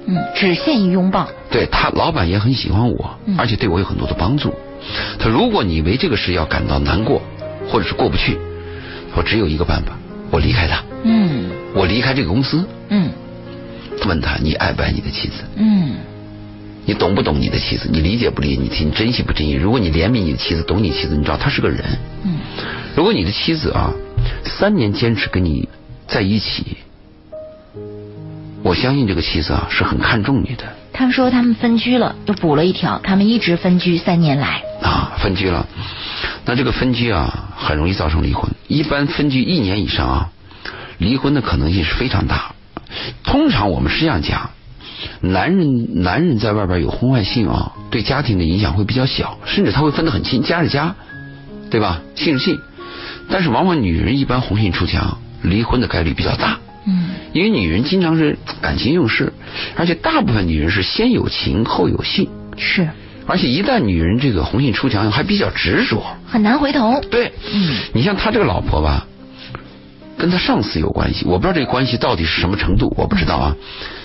嗯，只限于拥抱。对他，老板也很喜欢我，而且对我有很多的帮助。他如果你为这个事要感到难过，或者是过不去，我只有一个办法，我离开他。嗯，我离开这个公司。嗯，问他你爱不爱你的妻子？嗯，你懂不懂你的妻子？你理解不理解？你你珍惜不珍惜？如果你怜悯你的妻子，懂你妻子，你知道她是个人。嗯，如果你的妻子啊，三年坚持跟你在一起。我相信这个妻子啊是很看重你的。他们说他们分居了，又补了一条，他们一直分居三年来。啊，分居了，那这个分居啊很容易造成离婚。一般分居一年以上啊，离婚的可能性是非常大。通常我们是这样讲，男人男人在外边有婚外性啊，对家庭的影响会比较小，甚至他会分得很清，家是家，对吧？性是性。但是往往女人一般红杏出墙，离婚的概率比较大。嗯，因为女人经常是感情用事，而且大部分女人是先有情后有性。是，而且一旦女人这个红杏出墙，还比较执着，很难回头。对，嗯，你像他这个老婆吧，跟他上司有关系，我不知道这个关系到底是什么程度，我不知道啊。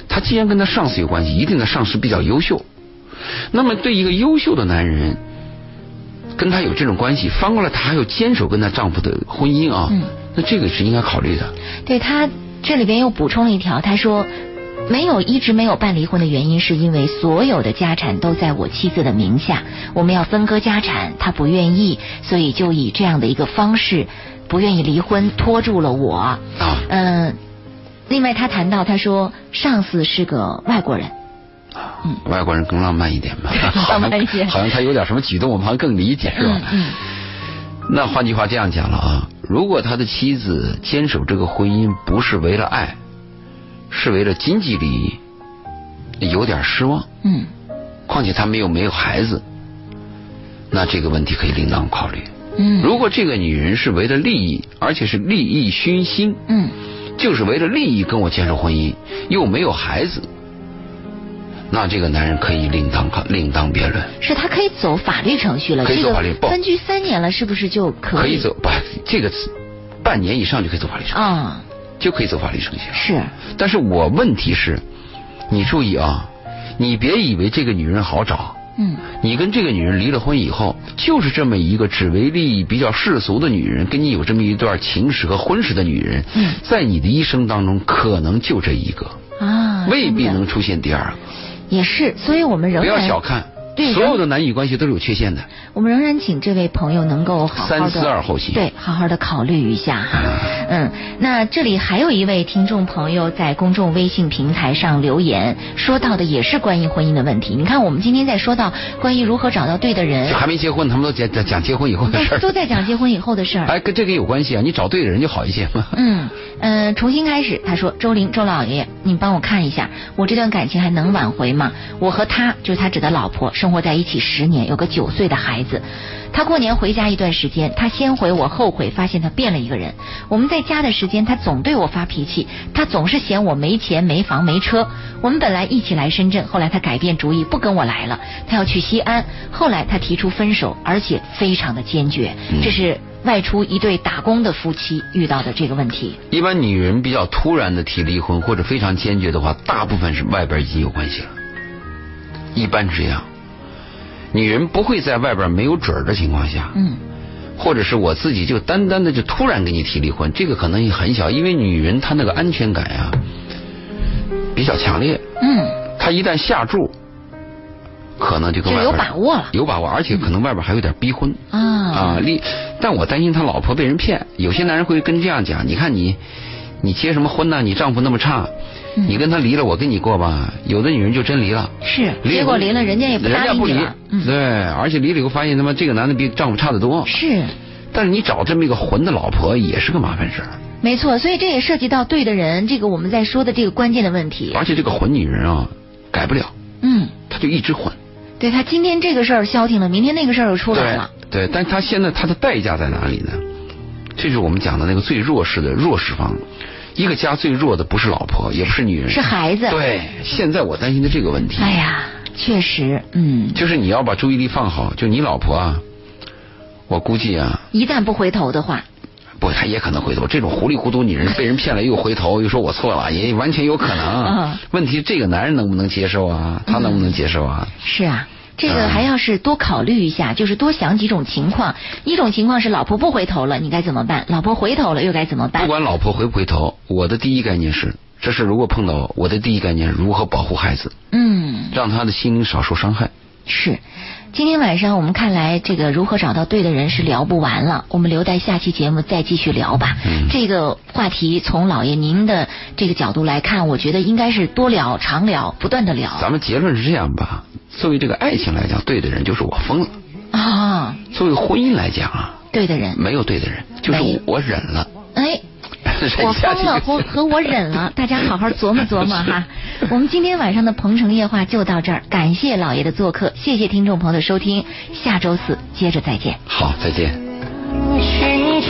他既然跟他上司有关系，一定的上司比较优秀。那么对一个优秀的男人，跟他有这种关系，翻过来他还要坚守跟他丈夫的婚姻啊，嗯那这个是应该考虑的。对他。这里边又补充了一条，他说：“没有一直没有办离婚的原因，是因为所有的家产都在我妻子的名下，我们要分割家产，他不愿意，所以就以这样的一个方式，不愿意离婚，拖住了我。啊，嗯，另外他谈到，他说上司是个外国人，嗯，外国人更浪漫一点吧，浪漫一些，好像他有点什么举动，我们好像更理解，是吧？嗯。那换句话这样讲了啊，如果他的妻子坚守这个婚姻不是为了爱。是为了经济利益，有点失望。嗯。况且他们又没有孩子，那这个问题可以另当考虑。嗯。如果这个女人是为了利益，而且是利益熏心，嗯，就是为了利益跟我坚守婚姻，又没有孩子，那这个男人可以另当另当别论。是他可以走法律程序了。可以走法律。分居三年了，是不是就可以？可以走不？这个半年以上就可以走法律程序。啊。就可以走法律程序。是，但是我问题是，你注意啊，你别以为这个女人好找。嗯。你跟这个女人离了婚以后，就是这么一个只为利益、比较世俗的女人，跟你有这么一段情史和婚史的女人，在你的一生当中，可能就这一个。啊。未必能出现第二个。也是，所以我们仍然不要小看。对，所有的男女关系都是有缺陷的。我们仍然请这位朋友能够好好的三思而后行，对，好好的考虑一下哈。嗯，那这里还有一位听众朋友在公众微信平台上留言，说到的也是关于婚姻的问题。你看，我们今天在说到关于如何找到对的人，还没结婚，他们都讲讲讲结婚以后的事儿，都在讲结婚以后的事儿。哎，跟这个有关系啊，你找对的人就好一些嘛。嗯嗯，重新开始，他说：“周玲，周老爷，你帮我看一下，我这段感情还能挽回吗？我和他，就是他指的老婆，生活在一起十。”年有个九岁的孩子，他过年回家一段时间，他先回我，后悔发现他变了一个人。我们在家的时间，他总对我发脾气，他总是嫌我没钱、没房、没车。我们本来一起来深圳，后来他改变主意，不跟我来了，他要去西安。后来他提出分手，而且非常的坚决。这是外出一对打工的夫妻遇到的这个问题。一般女人比较突然的提离婚或者非常坚决的话，大部分是外边已经有关系了，一般是这样。女人不会在外边没有准儿的情况下，嗯，或者是我自己就单单的就突然给你提离婚，这个可能性很小，因为女人她那个安全感呀比较强烈，嗯，她一旦下注，可能就跟外边有把握了，有把握，而且可能外边还有点逼婚。啊。啊，离，但我担心他老婆被人骗，有些男人会跟这样讲，你看你你结什么婚呢？你丈夫那么差。你跟他离了，我跟你过吧。有的女人就真离了，是结果离了，人家也不人家不离，对，而且离了以后发现他妈这个男的比丈夫差得多。是，但是你找这么一个混的老婆也是个麻烦事儿。没错，所以这也涉及到对的人，这个我们在说的这个关键的问题。而且这个混女人啊，改不了。嗯。她就一直混。对她今天这个事儿消停了，明天那个事儿又出来了。对，但她现在她的代价在哪里呢？这是我们讲的那个最弱势的弱势方。一个家最弱的不是老婆，也不是女人，是孩子。对，现在我担心的这个问题。哎呀，确实，嗯。就是你要把注意力放好，就你老婆啊，我估计啊，一旦不回头的话，不，他也可能回头。这种糊里糊涂女人被人骗了又回头，又说我错了，也完全有可能。嗯问题这个男人能不能接受啊？他能不能接受啊？是啊。这个还要是多考虑一下，就是多想几种情况。一种情况是老婆不回头了，你该怎么办？老婆回头了又该怎么办？不管老婆回不回头，我的第一概念是，这事如果碰到我的第一概念如何保护孩子？嗯，让他的心灵少受伤害。是。今天晚上我们看来，这个如何找到对的人是聊不完了，我们留待下期节目再继续聊吧。嗯这个话题从老爷您的这个角度来看，我觉得应该是多聊、常聊、不断的聊。咱们结论是这样吧？作为这个爱情来讲，对的人就是我疯了啊。作为婚姻来讲啊，对的人没有对的人，就是我忍了。哎。我疯了和和我忍了，大家好好琢磨琢磨哈。我们今天晚上的鹏城夜话就到这儿，感谢老爷的做客，谢谢听众朋友的收听，下周四接着再见。好，再见。